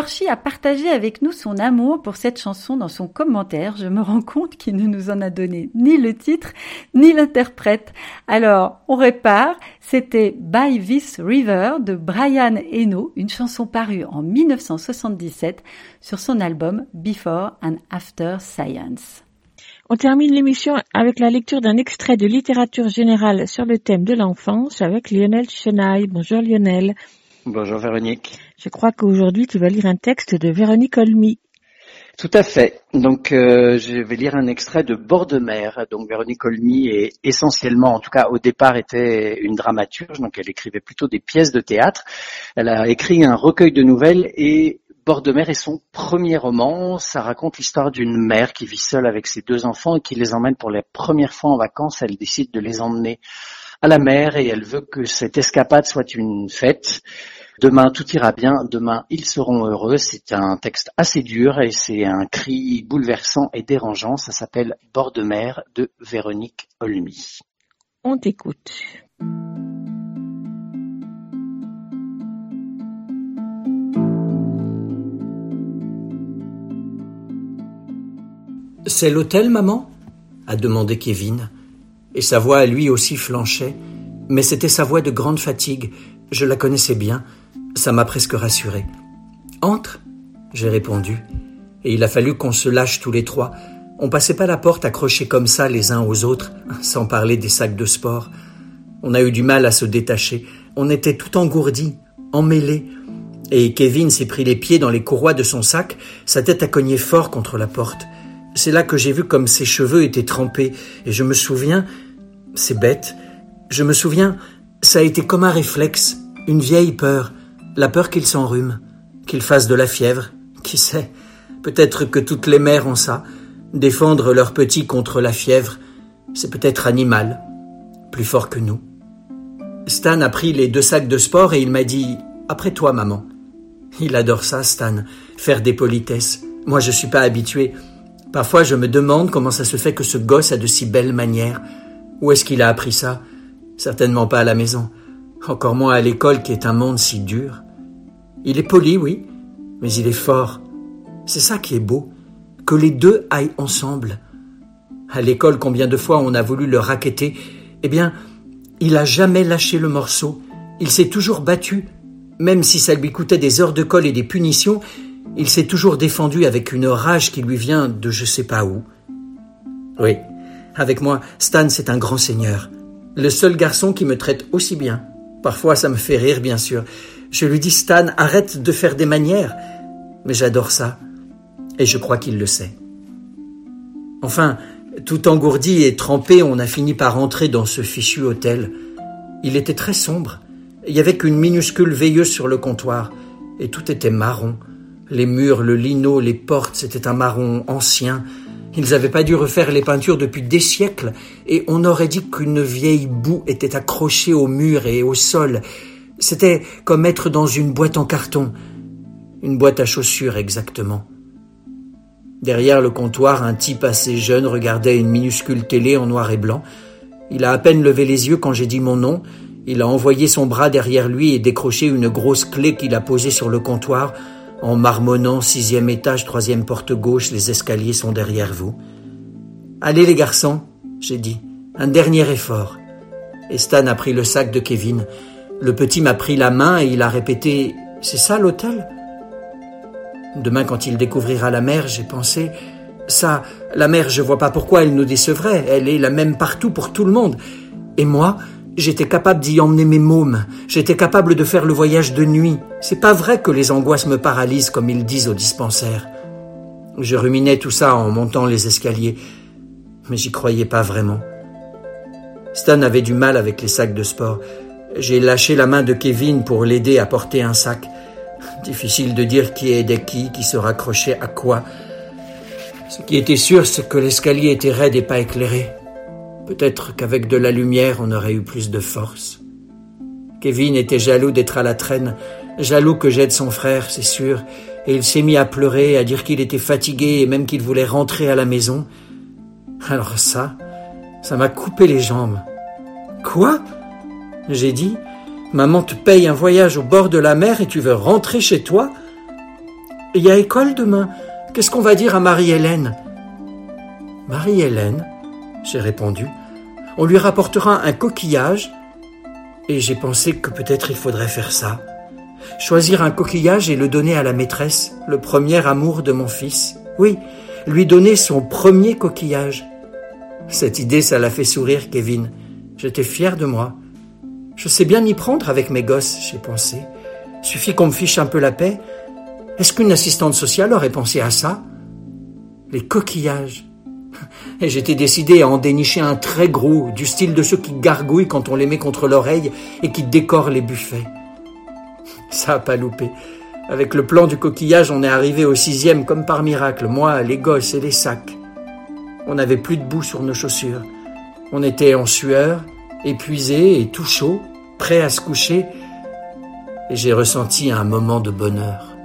Dorchy a partagé avec nous son amour pour cette chanson dans son commentaire, je me rends compte qu'il ne nous en a donné ni le titre, ni l'interprète. Alors, on répare, c'était By This River de Brian Eno, une chanson parue en 1977 sur son album Before and After Science. On termine l'émission avec la lecture d'un extrait de littérature générale sur le thème de l'enfance avec Lionel Chenaille. Bonjour Lionel. Bonjour Véronique. Je crois qu'aujourd'hui tu vas lire un texte de Véronique Olmy. Tout à fait. Donc euh, je vais lire un extrait de Bord. Donc Véronique Olmy est essentiellement, en tout cas au départ, était une dramaturge. Donc elle écrivait plutôt des pièces de théâtre. Elle a écrit un recueil de nouvelles et Bord est son premier roman. Ça raconte l'histoire d'une mère qui vit seule avec ses deux enfants et qui les emmène pour la première fois en vacances. Elle décide de les emmener à la mer et elle veut que cette escapade soit une fête. Demain, tout ira bien. Demain, ils seront heureux. C'est un texte assez dur et c'est un cri bouleversant et dérangeant. Ça s'appelle Bord de mer de Véronique Olmy. On t'écoute. C'est l'hôtel, maman? a demandé Kevin, et sa voix à lui aussi flanchait, mais c'était sa voix de grande fatigue, je la connaissais bien, ça m'a presque rassuré. Entre, j'ai répondu, et il a fallu qu'on se lâche tous les trois. On passait pas la porte accrochée comme ça les uns aux autres, sans parler des sacs de sport. On a eu du mal à se détacher. On était tout engourdis, emmêlés. Et Kevin s'est pris les pieds dans les courroies de son sac, sa tête a cogné fort contre la porte. C'est là que j'ai vu comme ses cheveux étaient trempés, et je me souviens, c'est bête, je me souviens, ça a été comme un réflexe, une vieille peur, la peur qu'il s'enrhume, qu'il fasse de la fièvre, qui sait, peut-être que toutes les mères ont ça, Défendre leurs petits contre la fièvre, c'est peut-être animal, plus fort que nous. Stan a pris les deux sacs de sport et il m'a dit Après toi, maman. Il adore ça, Stan, faire des politesses. Moi, je suis pas habitué. Parfois, je me demande comment ça se fait que ce gosse a de si belles manières. Où est-ce qu'il a appris ça? Certainement pas à la maison. Encore moins à l'école qui est un monde si dur. Il est poli, oui, mais il est fort. C'est ça qui est beau que les deux aillent ensemble. À l'école, combien de fois on a voulu le raqueter? Eh bien, il a jamais lâché le morceau. Il s'est toujours battu. Même si ça lui coûtait des heures de colle et des punitions, il s'est toujours défendu avec une rage qui lui vient de je sais pas où. Oui, avec moi, Stan, c'est un grand seigneur. Le seul garçon qui me traite aussi bien. Parfois, ça me fait rire, bien sûr. Je lui dis, Stan, arrête de faire des manières. Mais j'adore ça et je crois qu'il le sait. Enfin, tout engourdi et trempé, on a fini par entrer dans ce fichu hôtel. Il était très sombre. Il y avait qu'une minuscule veilleuse sur le comptoir, et tout était marron. Les murs, le lino, les portes, c'était un marron ancien. Ils n'avaient pas dû refaire les peintures depuis des siècles, et on aurait dit qu'une vieille boue était accrochée au mur et au sol. C'était comme être dans une boîte en carton. Une boîte à chaussures exactement. Derrière le comptoir, un type assez jeune regardait une minuscule télé en noir et blanc. Il a à peine levé les yeux quand j'ai dit mon nom. Il a envoyé son bras derrière lui et décroché une grosse clé qu'il a posée sur le comptoir en marmonnant sixième étage, troisième porte gauche, les escaliers sont derrière vous. Allez les garçons, j'ai dit, un dernier effort. Et a pris le sac de Kevin. Le petit m'a pris la main et il a répété C'est ça l'hôtel? Demain, quand il découvrira la mer, j'ai pensé, ça, la mer, je vois pas pourquoi elle nous décevrait. Elle est la même partout pour tout le monde. Et moi, j'étais capable d'y emmener mes mômes. J'étais capable de faire le voyage de nuit. C'est pas vrai que les angoisses me paralysent comme ils disent au dispensaire. Je ruminais tout ça en montant les escaliers, mais j'y croyais pas vraiment. Stan avait du mal avec les sacs de sport. J'ai lâché la main de Kevin pour l'aider à porter un sac. Difficile de dire qui aidait qui, qui se raccrochait à quoi. Ce qui était sûr, c'est que l'escalier était raide et pas éclairé. Peut-être qu'avec de la lumière, on aurait eu plus de force. Kevin était jaloux d'être à la traîne, jaloux que j'aide son frère, c'est sûr, et il s'est mis à pleurer, à dire qu'il était fatigué et même qu'il voulait rentrer à la maison. Alors ça, ça m'a coupé les jambes. Quoi? J'ai dit, Maman te paye un voyage au bord de la mer et tu veux rentrer chez toi Il y a école demain. Qu'est-ce qu'on va dire à Marie-Hélène? Marie-Hélène, j'ai répondu, on lui rapportera un coquillage et j'ai pensé que peut-être il faudrait faire ça. Choisir un coquillage et le donner à la maîtresse, le premier amour de mon fils. Oui, lui donner son premier coquillage. Cette idée, ça l'a fait sourire, Kevin. J'étais fier de moi. Je sais bien m'y prendre avec mes gosses, j'ai pensé. Suffit qu'on me fiche un peu la paix. Est-ce qu'une assistante sociale aurait pensé à ça? Les coquillages. [laughs] Et j'étais décidé à en dénicher un très gros, du style de ceux qui gargouillent quand on les met contre l'oreille et qui décorent les buffets. [laughs] Ça a pas loupé. Avec le plan du coquillage, on est arrivé au sixième comme par miracle, moi, les gosses et les sacs. On n'avait plus de boue sur nos chaussures. On était en sueur, épuisé et tout chaud, prêt à se coucher, et j'ai ressenti un moment de bonheur.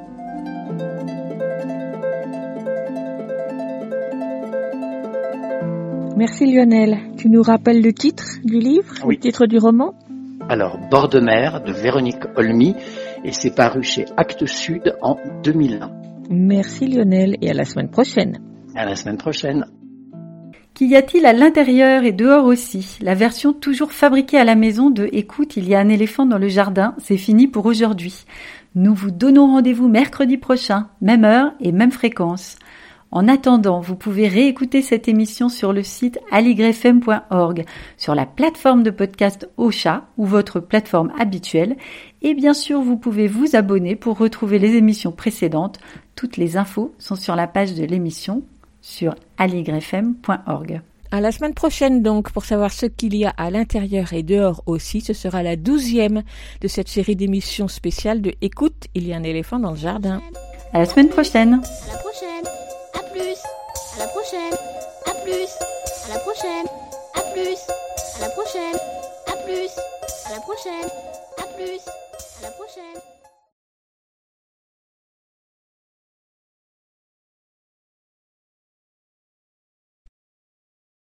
Merci Lionel. Tu nous rappelles le titre du livre, le titre du roman? Alors, Bord de mer de Véronique Olmy et c'est paru chez Actes Sud en 2001. Merci Lionel et à la semaine prochaine. À la semaine prochaine. Qu'y a-t-il à l'intérieur et dehors aussi? La version toujours fabriquée à la maison de Écoute, il y a un éléphant dans le jardin, c'est fini pour aujourd'hui. Nous vous donnons rendez-vous mercredi prochain, même heure et même fréquence. En attendant, vous pouvez réécouter cette émission sur le site aligrefm.org, sur la plateforme de podcast Ocha ou votre plateforme habituelle. Et bien sûr, vous pouvez vous abonner pour retrouver les émissions précédentes. Toutes les infos sont sur la page de l'émission sur aligrefm.org. À la semaine prochaine donc, pour savoir ce qu'il y a à l'intérieur et dehors aussi, ce sera la douzième de cette série d'émissions spéciales de Écoute, il y a un éléphant dans le jardin. À la semaine prochaine. À la prochaine. À plus. À la prochaine. À plus. À la prochaine. À plus. À la prochaine. À plus. À la prochaine. À plus. À la prochaine.